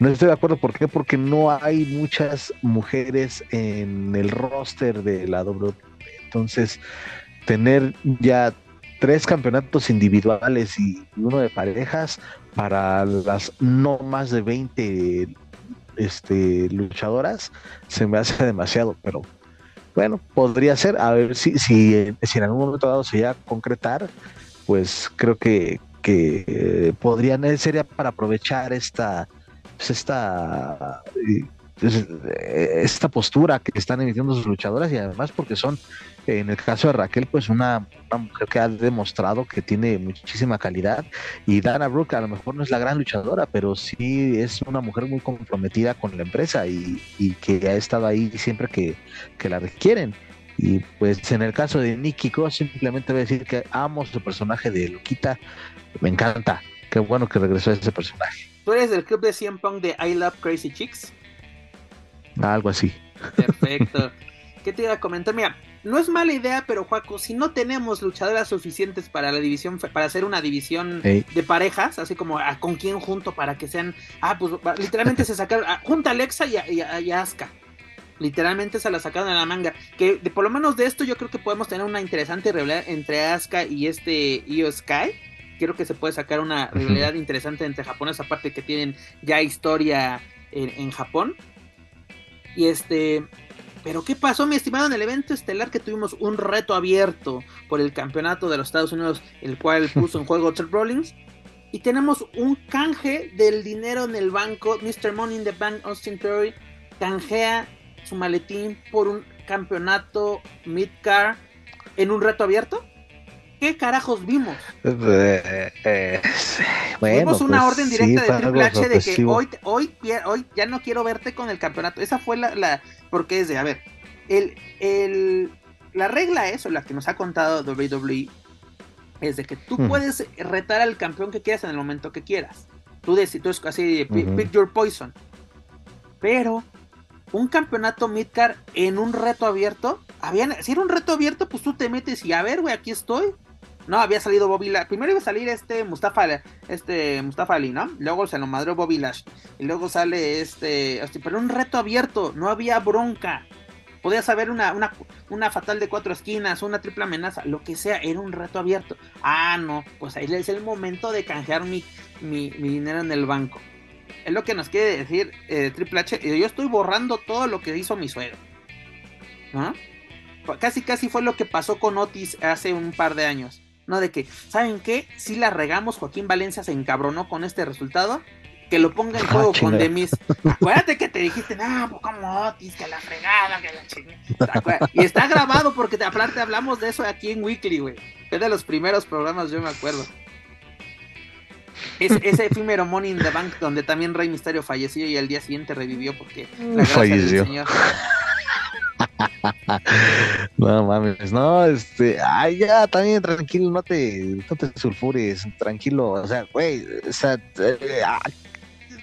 no estoy de acuerdo, ¿por qué? Porque no hay muchas mujeres en el roster de la WWE. Entonces, tener ya tres campeonatos individuales y uno de parejas para las no más de 20 este, luchadoras se me hace demasiado, pero bueno, podría ser, a ver si, si, si en algún momento dado se llega a concretar, pues creo que, que eh, podrían, eh, sería para aprovechar esta pues, esta, pues, esta postura que están emitiendo sus luchadoras y además porque son, en el caso de Raquel, pues una, mujer que ha demostrado que tiene muchísima calidad y Dana Brooke a lo mejor no es la gran luchadora, pero sí es una mujer muy comprometida con la empresa y, que ha estado ahí siempre que, la requieren. Y pues en el caso de Nikki Cross, simplemente voy a decir que amo su personaje de Luquita. Me encanta. Qué bueno que regresó ese personaje. ¿Tú eres del club de 100 Pong de I Love Crazy Chicks? Algo así. Perfecto. ¿Qué te iba a comentar? Mira, no es mala idea, pero Juaco, si no tenemos luchadoras suficientes para la división, para hacer una división de parejas, así como a, con quién junto para que sean, ah, pues literalmente se sacaron, a, junta a Alexa y a, Asuka. Literalmente se la sacaron de la manga. Que de, por lo menos de esto yo creo que podemos tener una interesante rivalidad entre Asuka y este Io Sky creo que se puede sacar una rivalidad interesante entre japoneses, aparte que tienen ya historia en, Japón. Y este, pero ¿qué pasó, mi estimado? En el evento estelar que tuvimos un reto abierto por el campeonato de los Estados Unidos, el cual puso en juego Seth Rollins. Y tenemos un canje del dinero en el banco. Mr. Money in the Bank, Austin Theory, canjea su maletín por un campeonato mid-car en un reto abierto. ¿Qué carajos vimos? Eh, eh, vimos una pues orden directa de Triple H de que hoy, hoy, hoy ya no quiero verte con el campeonato. Esa fue la, la porque es de, a ver, el, el, la regla es, o la que nos ha contado WWE, es de que tú hmm. puedes retar al campeón que quieras en el momento que quieras. Tú decides, tú así, pick, your poison. Pero un campeonato midcar en un reto abierto, habían, si era un reto abierto, pues tú te metes y a ver, güey, aquí estoy. No, había salido Bobby Lashley. Primero iba a salir este Mustafa, este Mustafa Ali, ¿no? Luego se lo madró Bobby Lashley. Y luego sale este, pero un reto abierto, no había bronca. Podías saber una, una, una fatal de cuatro esquinas, una triple amenaza, lo que sea, era un reto abierto. Ah, no, pues ahí es el momento de canjear mi, mi, dinero en el banco. Es lo que nos quiere decir eh, Triple H. Yo estoy borrando todo lo que hizo mi suegro. ¿No? Casi, casi fue lo que pasó con Otis hace un par de años. ¿No? De que, ¿saben qué? Si la regamos, Joaquín Valencia se encabronó con este resultado que lo ponga en ah, juego con Demis. Acuérdate que te dijiste, no, pues como Otis, que la fregada, que la chingada. Y está grabado porque te, aparte hablamos de eso aquí en Weekly, güey. Es de los primeros programas, yo me acuerdo. Es, ese efímero Money in the Bank donde también Rey Misterio falleció y al día siguiente revivió porque la falleció. Señor. no mames, no, este, ay, ya, también tranquilo, no te, no te sulfures, tranquilo, o sea, güey, o sea, eh, ah,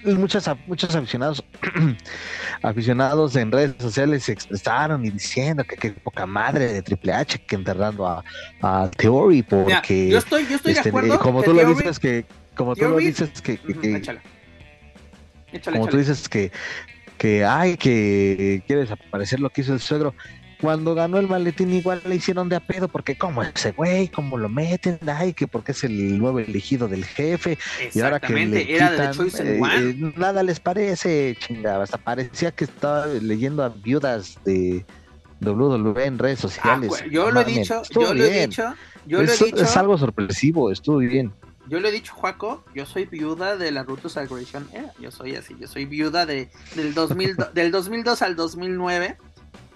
muchos, muchos aficionados aficionados en redes sociales se expresaron y diciendo que, qué poca madre de Triple H que enterrando a, a Theory porque yo estoy, yo estoy de este, acuerdo como tú lo dices que como tú lo dices que, como tú dices que que ay que quiere desaparecer lo que hizo el suegro. Cuando ganó el maletín igual le hicieron de a pedo, porque como ese güey, como lo meten, ay, que porque es el nuevo elegido del jefe, y ahora que le eh, eh, nada les parece, chingada, hasta parecía que estaba leyendo a viudas de WWE en redes sociales. Ah, yo lo he dicho, yo lo he dicho, yo lo he dicho. Es algo sorpresivo, estuvo bien. Yo le he dicho, Juaco, yo soy viuda de la Ruta Salvation yo soy así, yo soy viuda de, del, 2000, del 2002 al 2009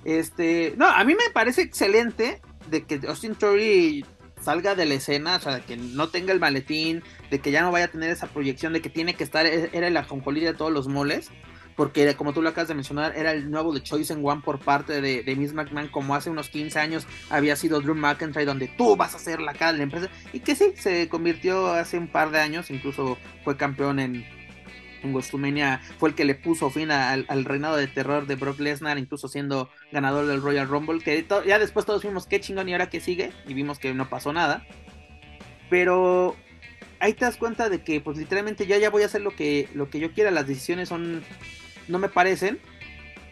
este, no, a mí me parece excelente de que Austin Theory salga de la escena, o sea, que no tenga el maletín, de que ya no vaya a tener esa proyección de que tiene que estar, e, era el ajonjolí de todos los moles, porque como tú lo acabas de mencionar, era el nuevo de Choice en One por parte de, de Miss McMahon, como hace unos 15 años había sido Drew McIntyre, donde tú vas a ser la cara de la empresa, y que sí, se convirtió hace un par de años, incluso fue campeón en, en fue el que le puso fin al, reinado de terror de Brock Lesnar, incluso siendo ganador del Royal Rumble, que ya después todos vimos qué chingón y ahora que sigue, y vimos que no pasó nada. Pero ahí te das cuenta de que pues literalmente ya ya voy a hacer lo que, lo que yo quiera, las decisiones son, no me parecen.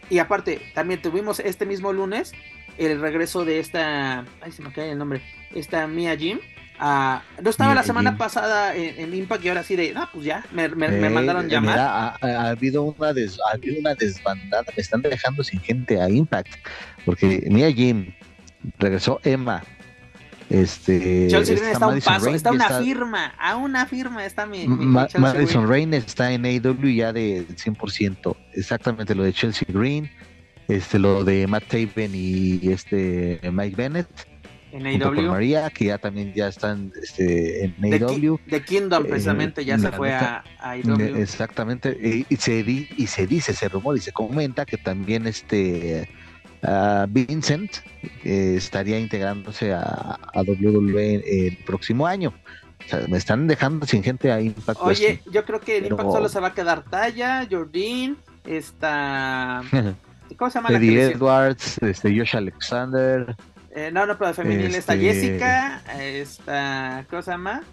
Y aparte, también tuvimos este mismo lunes el regreso de esta, ay se me cae el nombre, esta Mia Jim, Ah, no estaba la semana pasada en, Impact y ahora sí de, ah, pues ya, me, eh, mandaron llamar. ha, habido una ha habido una desbandada, me están dejando sin gente a Impact, porque Mia Jim, regresó Emma, este Chelsea está, está un paso, está una firma, a una firma está mi, Madison Rain está en AEW ya de 100%, exactamente lo de Chelsea Green, este lo de Matt Taven y este Mike Bennett en AEW. María, que ya también ya están este, en AEW. De, Kingdom, eh, precisamente, ya se fue a, AEW. Exactamente, y, se y se dice, se rumora y se comenta que también este Vincent estaría integrándose a, a, WWE el próximo año. O sea, me están dejando sin gente a Impact. Oye, yo creo que en Impact solo se va a quedar Taya, Jordan, está. ¿Cómo se llama Eddie Edwards, este, Josh Alexander. Eh, no, no, pero femenil está este, Jessica, está, ¿cómo se llama?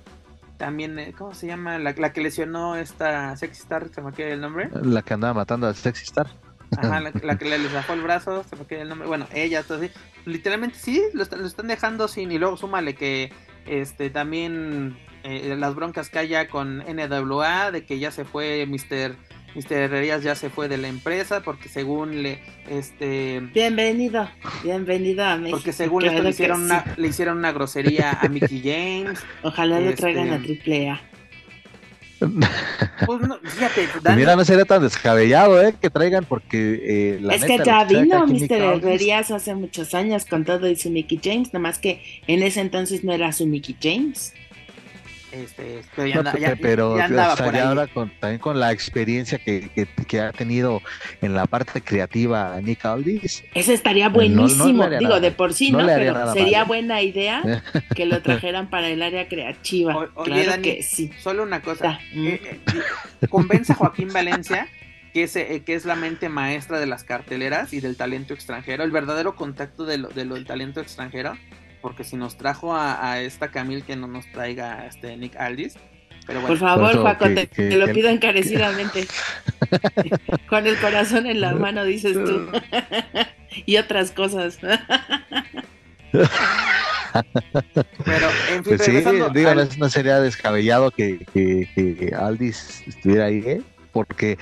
También, eh, ¿cómo se llama? La, que lesionó esta Sexy Star, se me queda el nombre. La que andaba matando a Sexy Star. Ajá, la, que le bajó el brazo, se me queda el nombre. Bueno, ella, entonces, literalmente sí, lo, están dejando sin. Y luego súmale que este también eh, las broncas que haya con NWA, de que ya se fue Mr. Mr. Herrerías ya se fue de la empresa porque según le este bienvenido bienvenido a México porque según le hicieron una le hicieron una grosería a Mickey James ojalá le traigan a este, Triple A pues no, fíjate, Mira, no sería tan descabellado, ¿eh? Que traigan, porque. Eh, la es que ya vino Mr. Herrerías hace muchos años con todo y su Mickey James, nomás que en ese entonces no era su Mickey James. Este, pero ya, ahora con, también con la experiencia que, que, ha tenido en la parte creativa Nick Aldis. Eso estaría buenísimo, digo, de por sí, ¿no? pero sería buena idea que lo trajeran para el área creativa. claro que sí. Solo una cosa. Eh, eh, convence a Joaquín Valencia que es, eh, que es la mente maestra de las carteleras y del talento extranjero, el verdadero contacto de lo, de lo del talento extranjero porque si nos trajo a, esta Camille que no nos traiga a este Nick Aldis, Por favor, Juaco, te, lo pido encarecidamente. Con el corazón en la mano, dices tú. y otras cosas. Pero, en fin, pues sí, digo, no sería descabellado que, que, Aldis estuviera ahí, ¿eh? Porque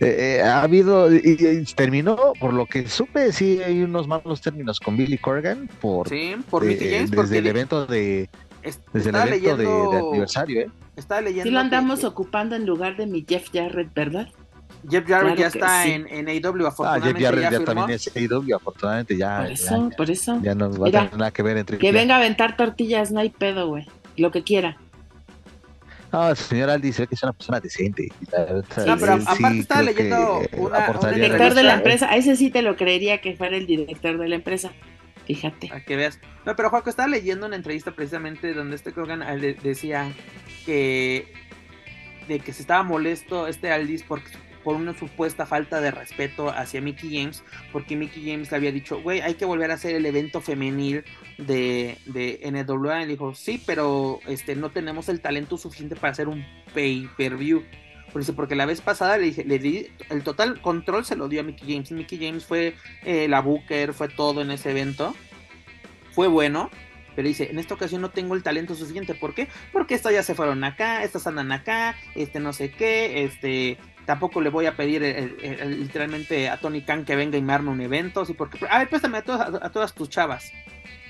eh, eh, ha habido y, terminó por lo que supe sí hay unos malos términos con Billy Corgan por, sí, por desde el evento de desde el evento de, aniversario ¿eh? Estaba leyendo sí lo andamos ocupando en lugar de mi Jeff Jarrett verdad Jeff Jarrett ya está en, en AEW, afortunadamente. Ah, Jeff Jarrett ya, también es AEW, afortunadamente ya. Por eso, por eso. Ya no va a tener nada que ver entre. Que venga a aventar tortillas, no hay pedo, güey. Lo que quiera. No, el señor Aldi se ve que es una persona decente. no, pero aparte estaba leyendo una, un director de la empresa. A ese sí te lo creería que fuera el director de la empresa. Fíjate. A que veas. No, pero Juaco estaba leyendo una entrevista precisamente donde este Kogan decía que de que se estaba molesto este Aldis porque por una supuesta falta de respeto hacia Mickey James, porque Mickey James le había dicho, güey, hay que volver a hacer el evento femenil de, de NWA. Y dijo, sí, pero este, no tenemos el talento suficiente para hacer un pay-per-view. Porque la vez pasada le, dije, le di el total control se lo dio a Mickey James. Mickey James fue eh, la booker, fue todo en ese evento. Fue bueno, pero dice, en esta ocasión no tengo el talento suficiente. ¿Por qué? Porque estas ya se fueron acá, estas andan acá, este no sé qué, este Tampoco le voy a pedir literalmente a Tony Khan que venga y me arme un evento. Así porque, a ver, préstame a todas, a, todas tus chavas.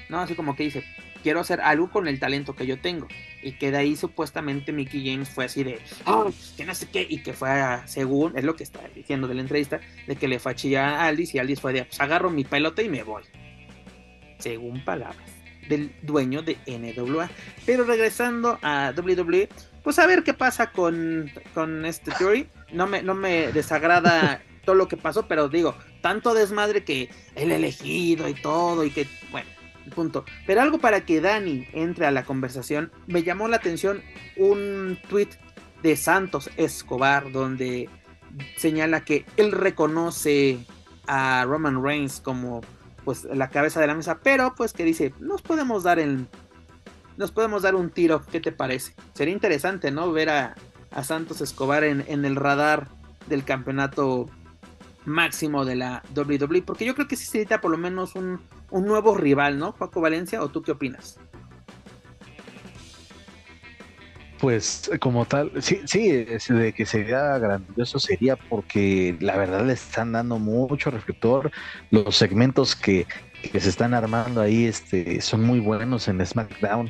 ¿No? Así como que dice, quiero hacer algo con el talento que yo tengo. Y que de ahí supuestamente Mickey James fue así de, oh, que no sé qué, y que fue, según, es lo que está diciendo de la entrevista, de que le fue a Aldis y Aldis fue de, pues agarro mi pelota y me voy. Según palabras del dueño de NWA. Pero regresando a WWE, pues a ver qué pasa con, con este Theory. No me, no me desagrada todo lo que pasó, pero digo, tanto desmadre que el elegido y todo, y que, bueno, punto. Pero algo para que Dani entre a la conversación, me llamó la atención un tweet de Santos Escobar, donde señala que él reconoce a Roman Reigns como pues la cabeza de la mesa, pero pues que dice, nos podemos dar el nos podemos dar un tiro, ¿qué te parece? Sería interesante, ¿no? Ver a, Santos Escobar en, el radar del campeonato máximo de la WWE, porque yo creo que sí se necesita por lo menos un, un nuevo rival, ¿no? Paco Valencia, ¿o tú qué opinas? Pues como tal, sí, sí, de que sería grandioso sería porque la verdad le están dando mucho reflector. Los segmentos que, que se están armando ahí este, son muy buenos en SmackDown.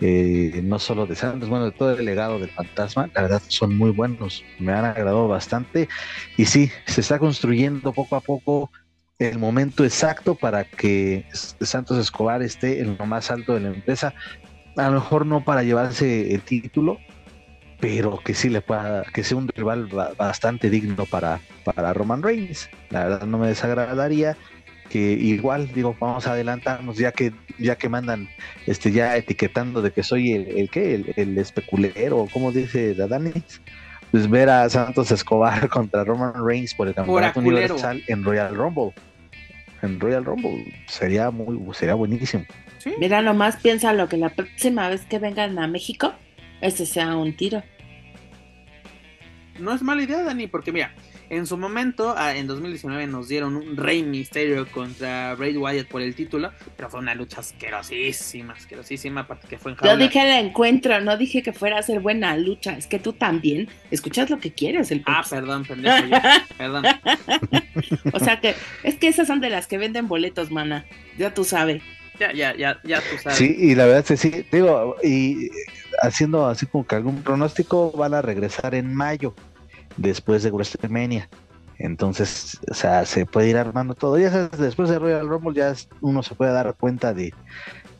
Eh, no solo de Santos, bueno, de todo el legado del fantasma, la verdad son muy buenos, me han agradado bastante. Y sí, se está construyendo poco a poco el momento exacto para que Santos Escobar esté en lo más alto de la empresa, a lo mejor no para llevarse el título, pero que sí le pueda, que sea un rival bastante digno para, para Roman Reigns, la verdad no me desagradaría que igual digo vamos a adelantarnos ya que ya que mandan este ya etiquetando de que soy el, el que el, el, especulero como dice Dadanis pues ver a Santos Escobar contra Roman Reigns por el campeonato universal en Royal Rumble. En Royal Rumble sería muy sería buenísimo. Mira nomás piensa lo que la próxima vez que vengan a México ese sea un tiro. No es mala idea Dani porque mira en su momento, ah, en 2019, nos dieron un Rey Misterio contra Bray Wyatt por el título, pero fue una lucha asquerosísima, asquerosísima, aparte que fue en Yo dije el encuentro, no dije que fuera a ser buena lucha, es que tú también escuchas lo que quieres. El ah, perdón, pendejo, perdón. o sea que, es que esas son de las que venden boletos, mana, ya tú sabes. Ya, ya, ya, ya tú sabes. Sí, y la verdad es que sí, digo, y haciendo así como que algún pronóstico, van a regresar en mayo después de WrestleMania. Entonces, o sea, se puede ir armando todo. Ya sabes, después de Royal Rumble ya uno se puede dar cuenta de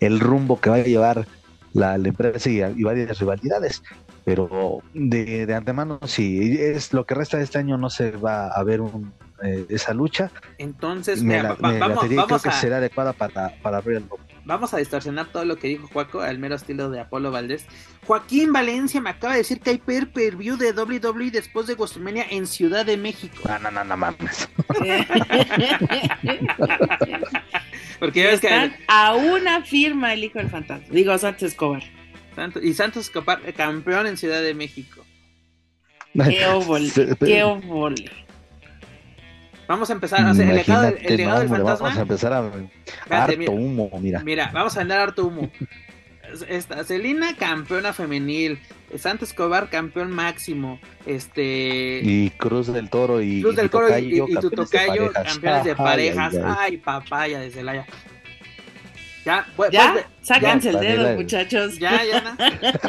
el rumbo que va a llevar la, empresa y, varias rivalidades. Pero de, de, antemano, si es lo que resta de este año, no se va a ver un, eh, esa lucha. Entonces, me, vamos, creo que será adecuada para, para Royal Rumble vamos a distorsionar todo lo que dijo Juaco al mero estilo de Apolo Valdés. Joaquín Valencia me acaba de decir que hay per per view de WWE después de WrestleMania en Ciudad de México. No, no, no, no mames. Porque ya ves que a una firma el hijo del fantasma. Digo, Sánchez Escobar. y Santos Escobar, campeón en Ciudad de México. Qué óvole, qué óvole. Vamos a empezar, o sea, el legado, el legado del fantasma. Vamos a empezar a harto humo, mira. Mira, vamos a vender harto humo. Esta, Celina, campeona femenil. Santos Escobar, campeón máximo. Este. Y Cruz del Toro y. Cruz del Toro y, tu tocayo, campeones de parejas. Ay, papaya de Celaya. Ya, pues, ¿Ya? Pues, sáquense el dedo, muchachos. Ya, ya,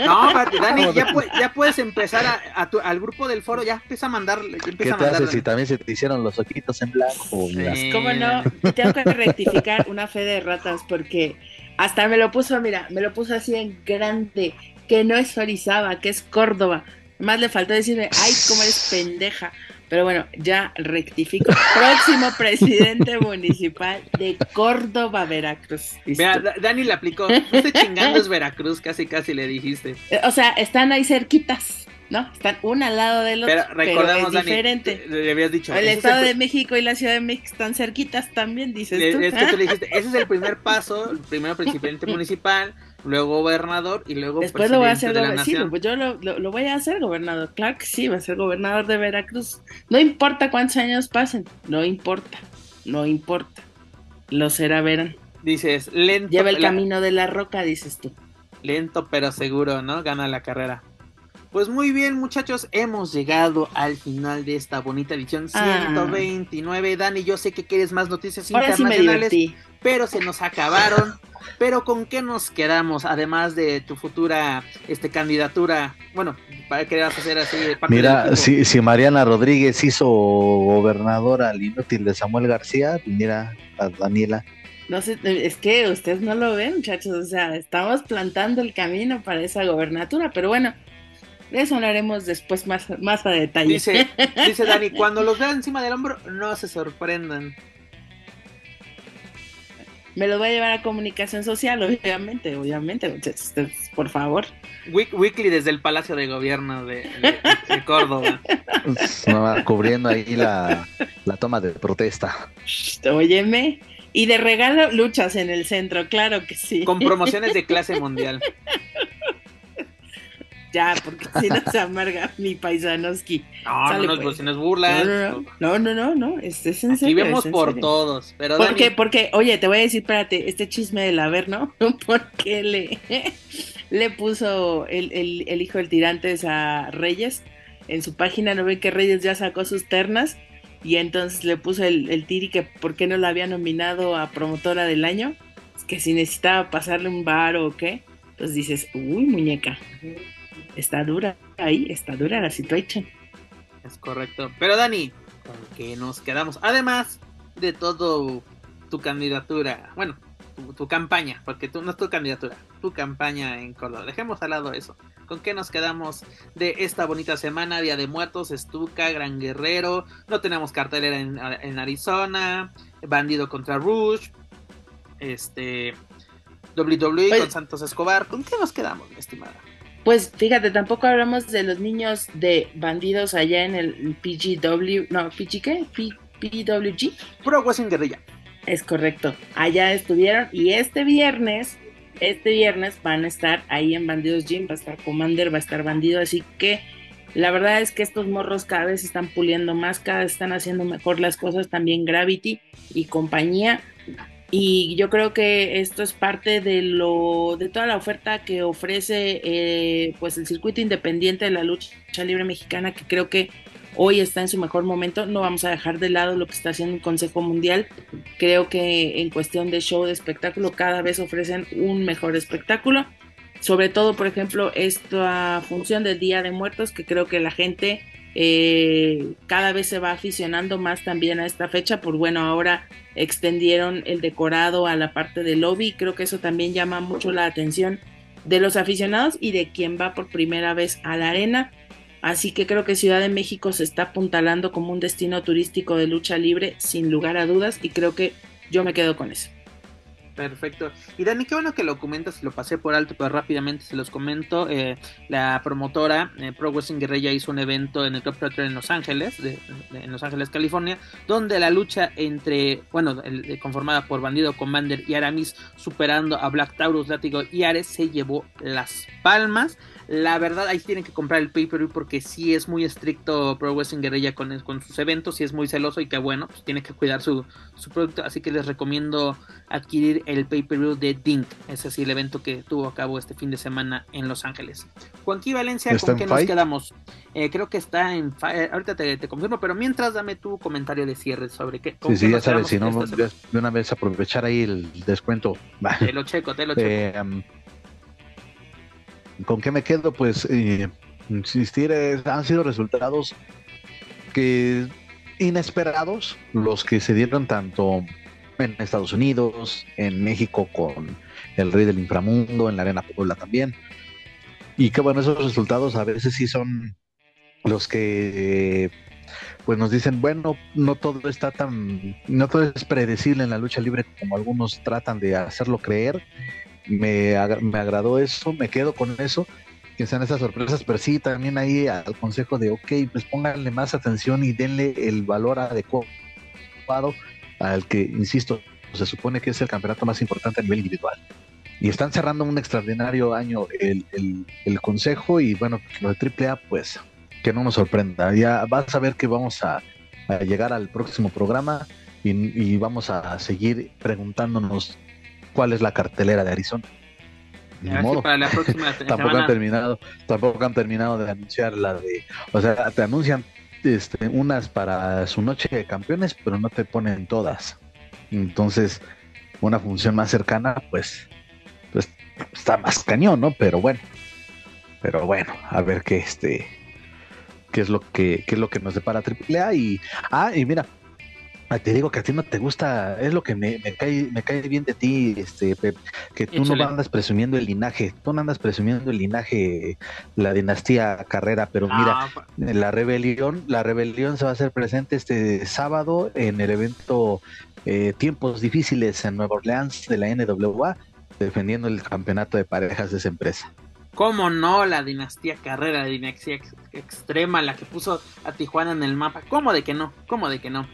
no, Dani, ya, ya, puedes empezar a, a tu, al grupo del foro, ya empieza a mandar. Empieza ¿Qué a te haces si también se te hicieron los ojitos en blanco? Sí. ¿Cómo no? Tengo que rectificar una fe de ratas porque hasta me lo puso, mira, me lo puso así en grande, que no es Orizaba, que es Córdoba. Más le faltó decirme, ay, cómo eres pendeja. Pero bueno, ya rectifico. Próximo presidente municipal de Córdoba, Veracruz. Vea, Dani le aplicó. No estoy chingando, es Veracruz, casi casi le dijiste. Eh, o sea, están ahí cerquitas, ¿no? Están una al lado del otro. Pero recordemos, es diferente. le habías dicho. El Estado de México y la Ciudad de México están cerquitas también, dices tú. Es que tú le dijiste, ese es el primer paso, el primero presidente municipal luego gobernador y luego después lo voy a hacer gobernador. pues yo lo, voy a hacer gobernador. Claro que sí, va a ser gobernador de Veracruz. No importa cuántos años pasen, no importa, no importa. Lo será, verán. Dices, lento. Lleva el camino de la roca, dices tú. Lento pero seguro, ¿no? Gana la carrera. Pues muy bien, muchachos, hemos llegado al final de esta bonita edición 129. Ah. Dani, yo sé que quieres más noticias internacionales, pero se nos acabaron. Pero ¿con qué nos quedamos? Además de tu futura este, candidatura, bueno, ¿para qué vas a hacer así? Mira, si, si Mariana Rodríguez hizo gobernadora al inútil de Samuel García, mira a Daniela. No sé, es que ustedes no lo ven, muchachos, o sea, estamos plantando el camino para esa gobernatura, pero bueno, de eso hablaremos después más, más a detalle. Dice, dice Dani, cuando los vean encima del hombro, no se sorprendan me lo voy a llevar a comunicación social, obviamente, obviamente, por favor. Weekly desde el Palacio de Gobierno de, Córdoba. cubriendo ahí la, la toma de protesta. Óyeme. Y de regalo, luchas en el centro, claro que sí. Con promociones de clase mundial. ya, porque si no se amarga mi paisanoski. No, no, no, pues. no, es burla. No, no, no, no, este es en Aquí vemos por todos. Pero porque, porque, oye, te voy a decir, espérate, este chisme del haber, ¿no? Porque le, le puso el, el, el hijo del tirantes a Reyes. En su página no ven que Reyes ya sacó sus ternas. Y entonces le puso el, el tiri que por qué no la había nominado a promotora del año. Que si necesitaba pasarle un bar o qué. Entonces dices, uy, muñeca está dura ahí, está dura la situación. Es correcto. Pero Dani, ¿con qué nos quedamos? Además de todo tu candidatura, bueno, tu, campaña, porque tú no es tu candidatura, tu campaña en Córdoba. Dejemos al lado eso. ¿Con qué nos quedamos de esta bonita semana? Día de Muertos, Estuca, Gran Guerrero, no tenemos cartelera en, en Arizona, Bandido contra Rush, este WWE con Santos Escobar. ¿Con qué nos quedamos, mi estimada? Pues fíjate, tampoco hablamos de los niños de bandidos allá en el PGW, no, ¿PG qué? PWG. Pro Wrestling Guerrilla. Es correcto, allá estuvieron y este viernes, este viernes van a estar ahí en Bandidos Gym, va a estar Commander, va a estar Bandido, así que la verdad es que estos morros cada vez están puliendo más, cada vez están haciendo mejor las cosas, también Gravity y compañía. Y yo creo que esto es parte de lo de toda la oferta que ofrece eh, pues el circuito independiente de la lucha libre mexicana, que creo que hoy está en su mejor momento. No vamos a dejar de lado lo que está haciendo el Consejo Mundial. Creo que en cuestión de show de espectáculo cada vez ofrecen un mejor espectáculo. Sobre todo, por ejemplo, esta función del Día de Muertos, que creo que la gente eh, cada vez se va aficionando más también a esta fecha, por bueno, ahora extendieron el decorado a la parte del lobby, creo que eso también llama mucho la atención de los aficionados y de quien va por primera vez a la arena. Así que creo que Ciudad de México se está apuntalando como un destino turístico de lucha libre sin lugar a dudas y creo que yo me quedo con eso. Perfecto. Y Dani, qué bueno que lo comentas, lo pasé por alto, pero rápidamente se los comento. Eh, la promotora eh, Pro Wrestling Guerrilla hizo un evento en el Club Theater en Los Ángeles, en Los Ángeles, California, donde la lucha entre, bueno, conformada por Bandido Commander y Aramis, superando a Black Taurus, Látigo y Ares, se llevó las palmas. La verdad, ahí tienen que comprar el pay-per-view porque sí es muy estricto Pro Wrestling Guerrilla con, con sus eventos, y es muy celoso y que bueno, pues tiene que cuidar su, su producto. Así que les recomiendo adquirir el pay-per-view de Dink. Ese es el evento que tuvo a cabo este fin de semana en Los Ángeles. Juanqui Valencia, ¿con qué nos quedamos? Eh, creo que está en. Eh, ahorita te, confirmo, pero mientras dame tu comentario de cierre sobre qué. Sí, sí, ya sabes, si no, de una vez aprovechar ahí el descuento. Te lo checo, te lo checo. Eh, um, ¿Con qué me quedo? Pues eh, insistir, han sido resultados que inesperados los que se dieron tanto en Estados Unidos, en México con el Rey del Inframundo, en la Arena Puebla también. Y que bueno, esos resultados a veces sí son los que pues nos dicen, bueno, no todo está tan, no todo es predecible en la lucha libre como algunos tratan de hacerlo creer me, me agradó eso, me quedo con eso, que sean esas sorpresas, pero sí también ahí al consejo de, ok, pues pónganle más atención y denle el valor adecuado al que, insisto, se supone que es el campeonato más importante a nivel individual. Y están cerrando un extraordinario año el, el, consejo y bueno, lo de AAA, pues que no nos sorprenda. Ya vas a ver que vamos a, llegar al próximo programa y, vamos a seguir preguntándonos cuál es la cartelera de Arizona. Para la próxima tampoco han terminado, tampoco han terminado de anunciar la de, o sea, te anuncian este, unas para su noche de campeones, pero no te ponen todas. Entonces, una función más cercana, pues, pues está más cañón, ¿no? Pero bueno, pero bueno, a ver qué este, qué es lo que, qué es lo que nos depara AAA y, ah, y mira, te digo que a ti no te gusta, es lo que me, cae, me cae bien de ti, este, que tú no andas presumiendo el linaje, tú no andas presumiendo el linaje, la dinastía Carrera, pero mira, ah, la rebelión, la rebelión se va a hacer presente este sábado en el evento eh, Tiempos Difíciles en Nueva Orleans de la NWA, defendiendo el campeonato de parejas de esa empresa. ¿Cómo no? La dinastía Carrera, la dinastía extrema, la que puso a Tijuana en el mapa. ¿Cómo de que no? ¿Cómo de que no?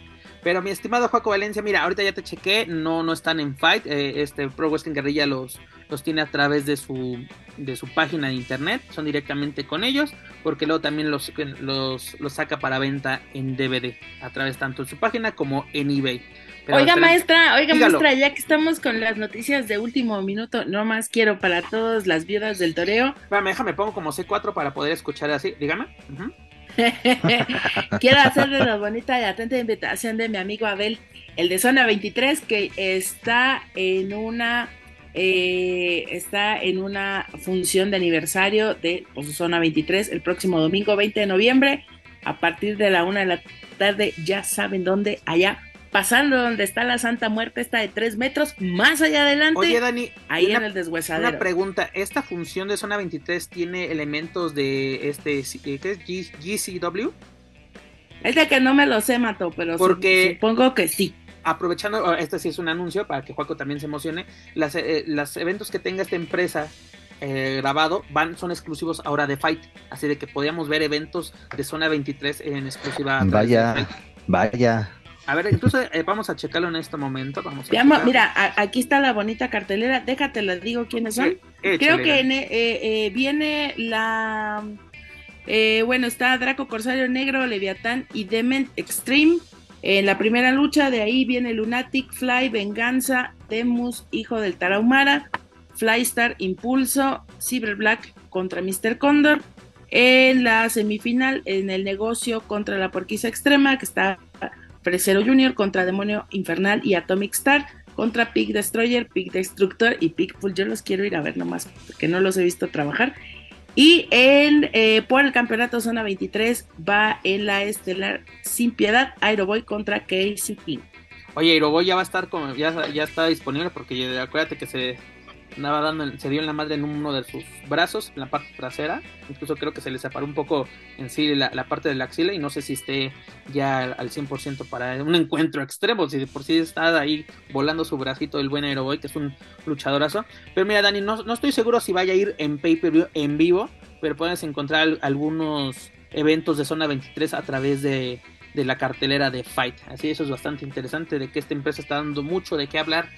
Pero mi estimado Juaco Valencia, mira, ahorita ya te chequé, no, no están en Fight. Eh, este Pro Wrestling Guerrilla los, los tiene a través de su, de su página de internet, son directamente con ellos, porque luego también los, los, los saca para venta en DVD, a través tanto de su página como en eBay. oiga maestra, oiga maestra, ya que estamos con las noticias de último minuto, no más quiero para todas las viudas del toreo. Déjame, déjame, pongo como C4 para poder escuchar así, dígame. Quiero hacerle la bonita y atenta invitación de mi amigo Abel, el de Zona 23, que está en una eh, está en una función de aniversario de pues, Zona 23 el próximo domingo 20 de noviembre a partir de la una de la tarde. Ya saben dónde, allá pasando donde está la Santa Muerte, está de tres metros, más allá adelante. Oye, Dani, ahí en el deshuesadero. Una pregunta, ¿esta función de zona 23 tiene elementos de este, ¿qué es? GCW? Es de que no me lo sé, Mato, pero Porque supongo que sí. Aprovechando, oh, este sí es un anuncio para que Juaco también se emocione, las, eh, los eventos que tenga esta empresa eh, grabado van son exclusivos ahora de Fight, así de que podíamos ver eventos de zona 23 en exclusiva. Vaya, vaya. A ver, incluso eh, vamos a checarlo en este momento. Vamos mira, aquí está la bonita cartelera. Déjate, les digo quiénes son. Creo que eh, eh, viene la. bueno, está Draco Corsario Negro, Leviatán y Dement Extreme. En la primera lucha, de ahí viene Lunatic, Fly, Venganza, Demus, Hijo del Tarahumara, Flystar, Impulso, Cyber Black contra Mr. Condor. En la semifinal, en el negocio contra la Porquisa Extrema, que está Fresero Jr. contra Demonio Infernal y Atomic Star contra Pig Destroyer, Pig Destructor y Pigpool. Yo los quiero ir a ver nomás porque no los he visto trabajar. Y en, eh, por el campeonato Zona 23 va en la estelar Sin Piedad, Aeroboy contra Casey King. Oye, Aeroboy ya va a estar como, ya, ya está disponible porque acuérdate que se andaba dando, se dio en la madre en uno de sus brazos, en la parte trasera, incluso creo que se le separó un poco en sí la, parte de la axila y no sé si esté ya al 100% para un encuentro extremo, si de por sí está ahí volando su bracito el buen Aeroboy, que es un luchadorazo. Pero mira, Dani, no, no estoy seguro si vaya a ir en pay-per-view en vivo, pero puedes encontrar algunos eventos de zona 23 a través de de la cartelera de Fight. Así eso es bastante interesante de que esta empresa está dando mucho de qué hablar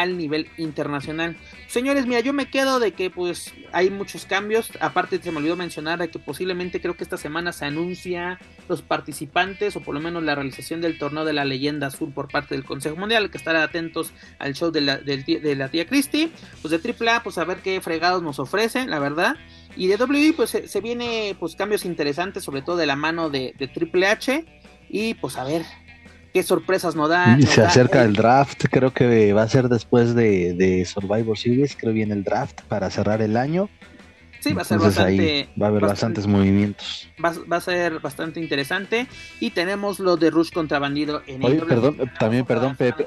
al nivel internacional. Señores, mira, yo me quedo de que pues hay muchos cambios. Aparte se me olvidó mencionar de que posiblemente creo que esta semana se anuncia los participantes o por lo menos la realización del torneo de la leyenda azul por parte del Consejo Mundial. Que estar atentos al show de la, de, la tía Christie. Pues de AAA, pues a ver qué fregados nos ofrecen, la verdad. Y de WWE pues se, viene pues cambios interesantes, sobre todo de la mano de Triple H y pues a ver qué sorpresas nos da. se acerca el draft, creo que va a ser después de, Survivor Series, creo viene el draft para cerrar el año. Sí, va a ser bastante. va a haber bastantes movimientos. Va, a ser bastante interesante. Y tenemos lo de Rush contra Bandido en Oye, perdón, también, perdón, Pepe.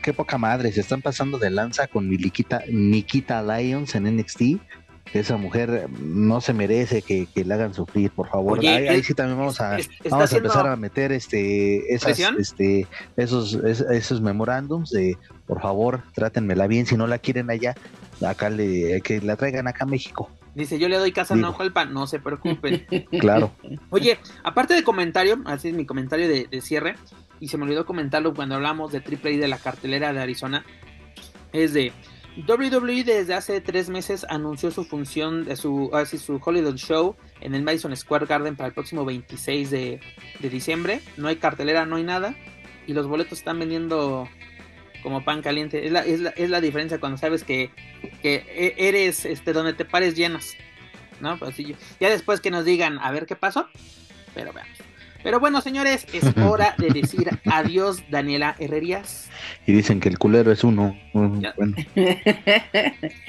qué poca madre. Se están pasando de lanza con Nikita, Nikita Lions en NXT esa mujer no se merece que, le hagan sufrir, por favor. ahí, sí también vamos a, vamos a empezar a meter este, esas, este, esos, esos memorándums de, por favor, trátenmela bien, si no la quieren allá, acá le, que la traigan acá a México. Dice, yo le doy casa a Juelpa, no se preocupen. claro. Oye, aparte de comentario, así es mi comentario de, de cierre, y se me olvidó comentarlo cuando hablamos de Triple A de la cartelera de Arizona, es de WWE desde hace tres meses anunció su función de su, su Holiday Show en el Madison Square Garden para el próximo 26 de, diciembre. No hay cartelera, no hay nada. Y los boletos están vendiendo como pan caliente. Es la, es la, es la diferencia cuando sabes que, que e, eres este, donde te pares llenas. ¿no? Pues, ya después que nos digan a ver qué pasó. Pero veamos. Pero bueno, señores, es hora de decir adiós, Daniela Herrerías. Y dicen que el culero es uno. Bueno.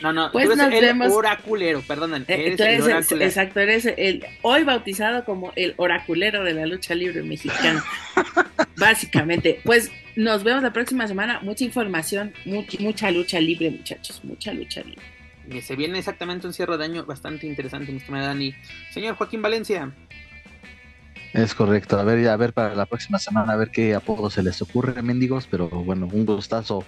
No, no, pues tú eres el oraculero, perdón. Eh, exacto, eres el hoy bautizado como el oraculero de la lucha libre mexicana. Básicamente, pues nos vemos la próxima semana. Mucha información, mucha lucha libre, muchachos, mucha lucha libre. se viene exactamente un cierre de año bastante interesante, mi estimada Dani. Señor Joaquín Valencia. Es correcto. A ver, a ver para la próxima semana, a ver qué apodo se les ocurre, mendigos. Pero bueno, un gustazo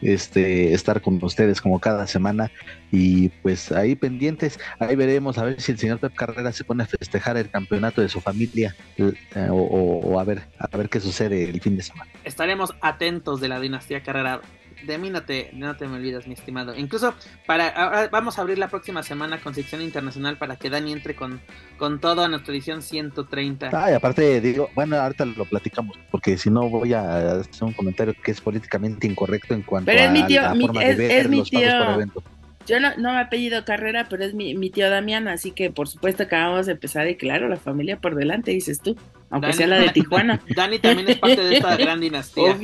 este, estar con ustedes como cada semana. Y pues ahí pendientes, ahí veremos a ver si el señor Pep Carrera se pone a festejar el campeonato de su familia eh, o, a ver, a ver qué sucede el fin de semana. Estaremos atentos de la dinastía Carrera de mí no te, no te me olvidas, mi estimado. Incluso para vamos a abrir la próxima semana con sección internacional para que Dani entre con, con todo a nuestra edición 130. Ah, y aparte digo, bueno, ahorita lo platicamos, porque si no voy a hacer un comentario que es políticamente incorrecto en cuanto a mi tío, la forma de ver los pagos por evento. Yo no, no me he pedido carrera, pero es mi, mi, tío Damián, así que por supuesto que vamos a empezar y claro, la familia por delante, dices tú, aunque sea la de Tijuana. Dani también es parte de esta gran dinastía.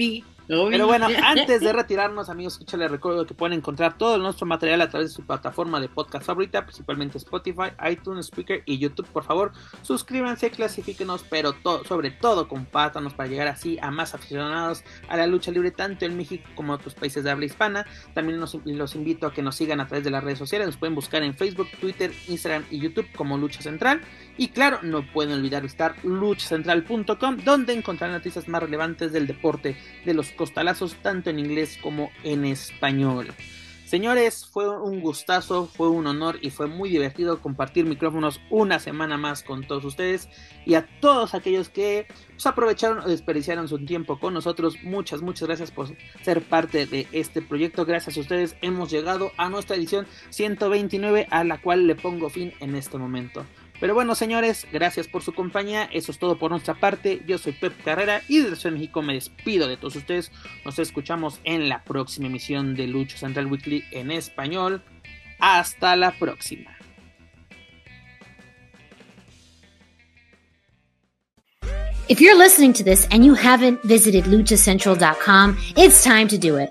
Pero bueno, antes de retirarnos, amigos, escucha, les recuerdo que pueden encontrar todo nuestro material a través de su plataforma de podcast favorita, principalmente Spotify, iTunes, Speaker y YouTube. Por favor, suscríbanse, clasifíquenos, pero sobre todo compártanos para llegar así a más aficionados a la lucha libre, tanto en México como en otros países de habla hispana. También los invito a que nos sigan a través de las redes sociales. Nos pueden buscar en Facebook, Twitter, Instagram y YouTube como Lucha Central. Y claro, no pueden olvidar visitar luchacentral.com, donde encontrarán noticias más relevantes del deporte de los costalazos, tanto en inglés como en español. Señores, fue un gustazo, fue un honor y fue muy divertido compartir micrófonos una semana más con todos ustedes y a todos aquellos que pues, aprovecharon o desperdiciaron su tiempo con nosotros. Muchas, muchas gracias por ser parte de este proyecto. Gracias a ustedes hemos llegado a nuestra edición 129 a la cual le pongo fin en este momento. Pero bueno, señores, gracias por su compañía. Eso es todo por nuestra parte. Yo soy Pep Carrera y desde México me despido de todos ustedes. Nos escuchamos en la próxima emisión de Lucho Central Weekly en español. Hasta la próxima. If you're listening to this and you haven't visited luchacentral.com, it's time to do it.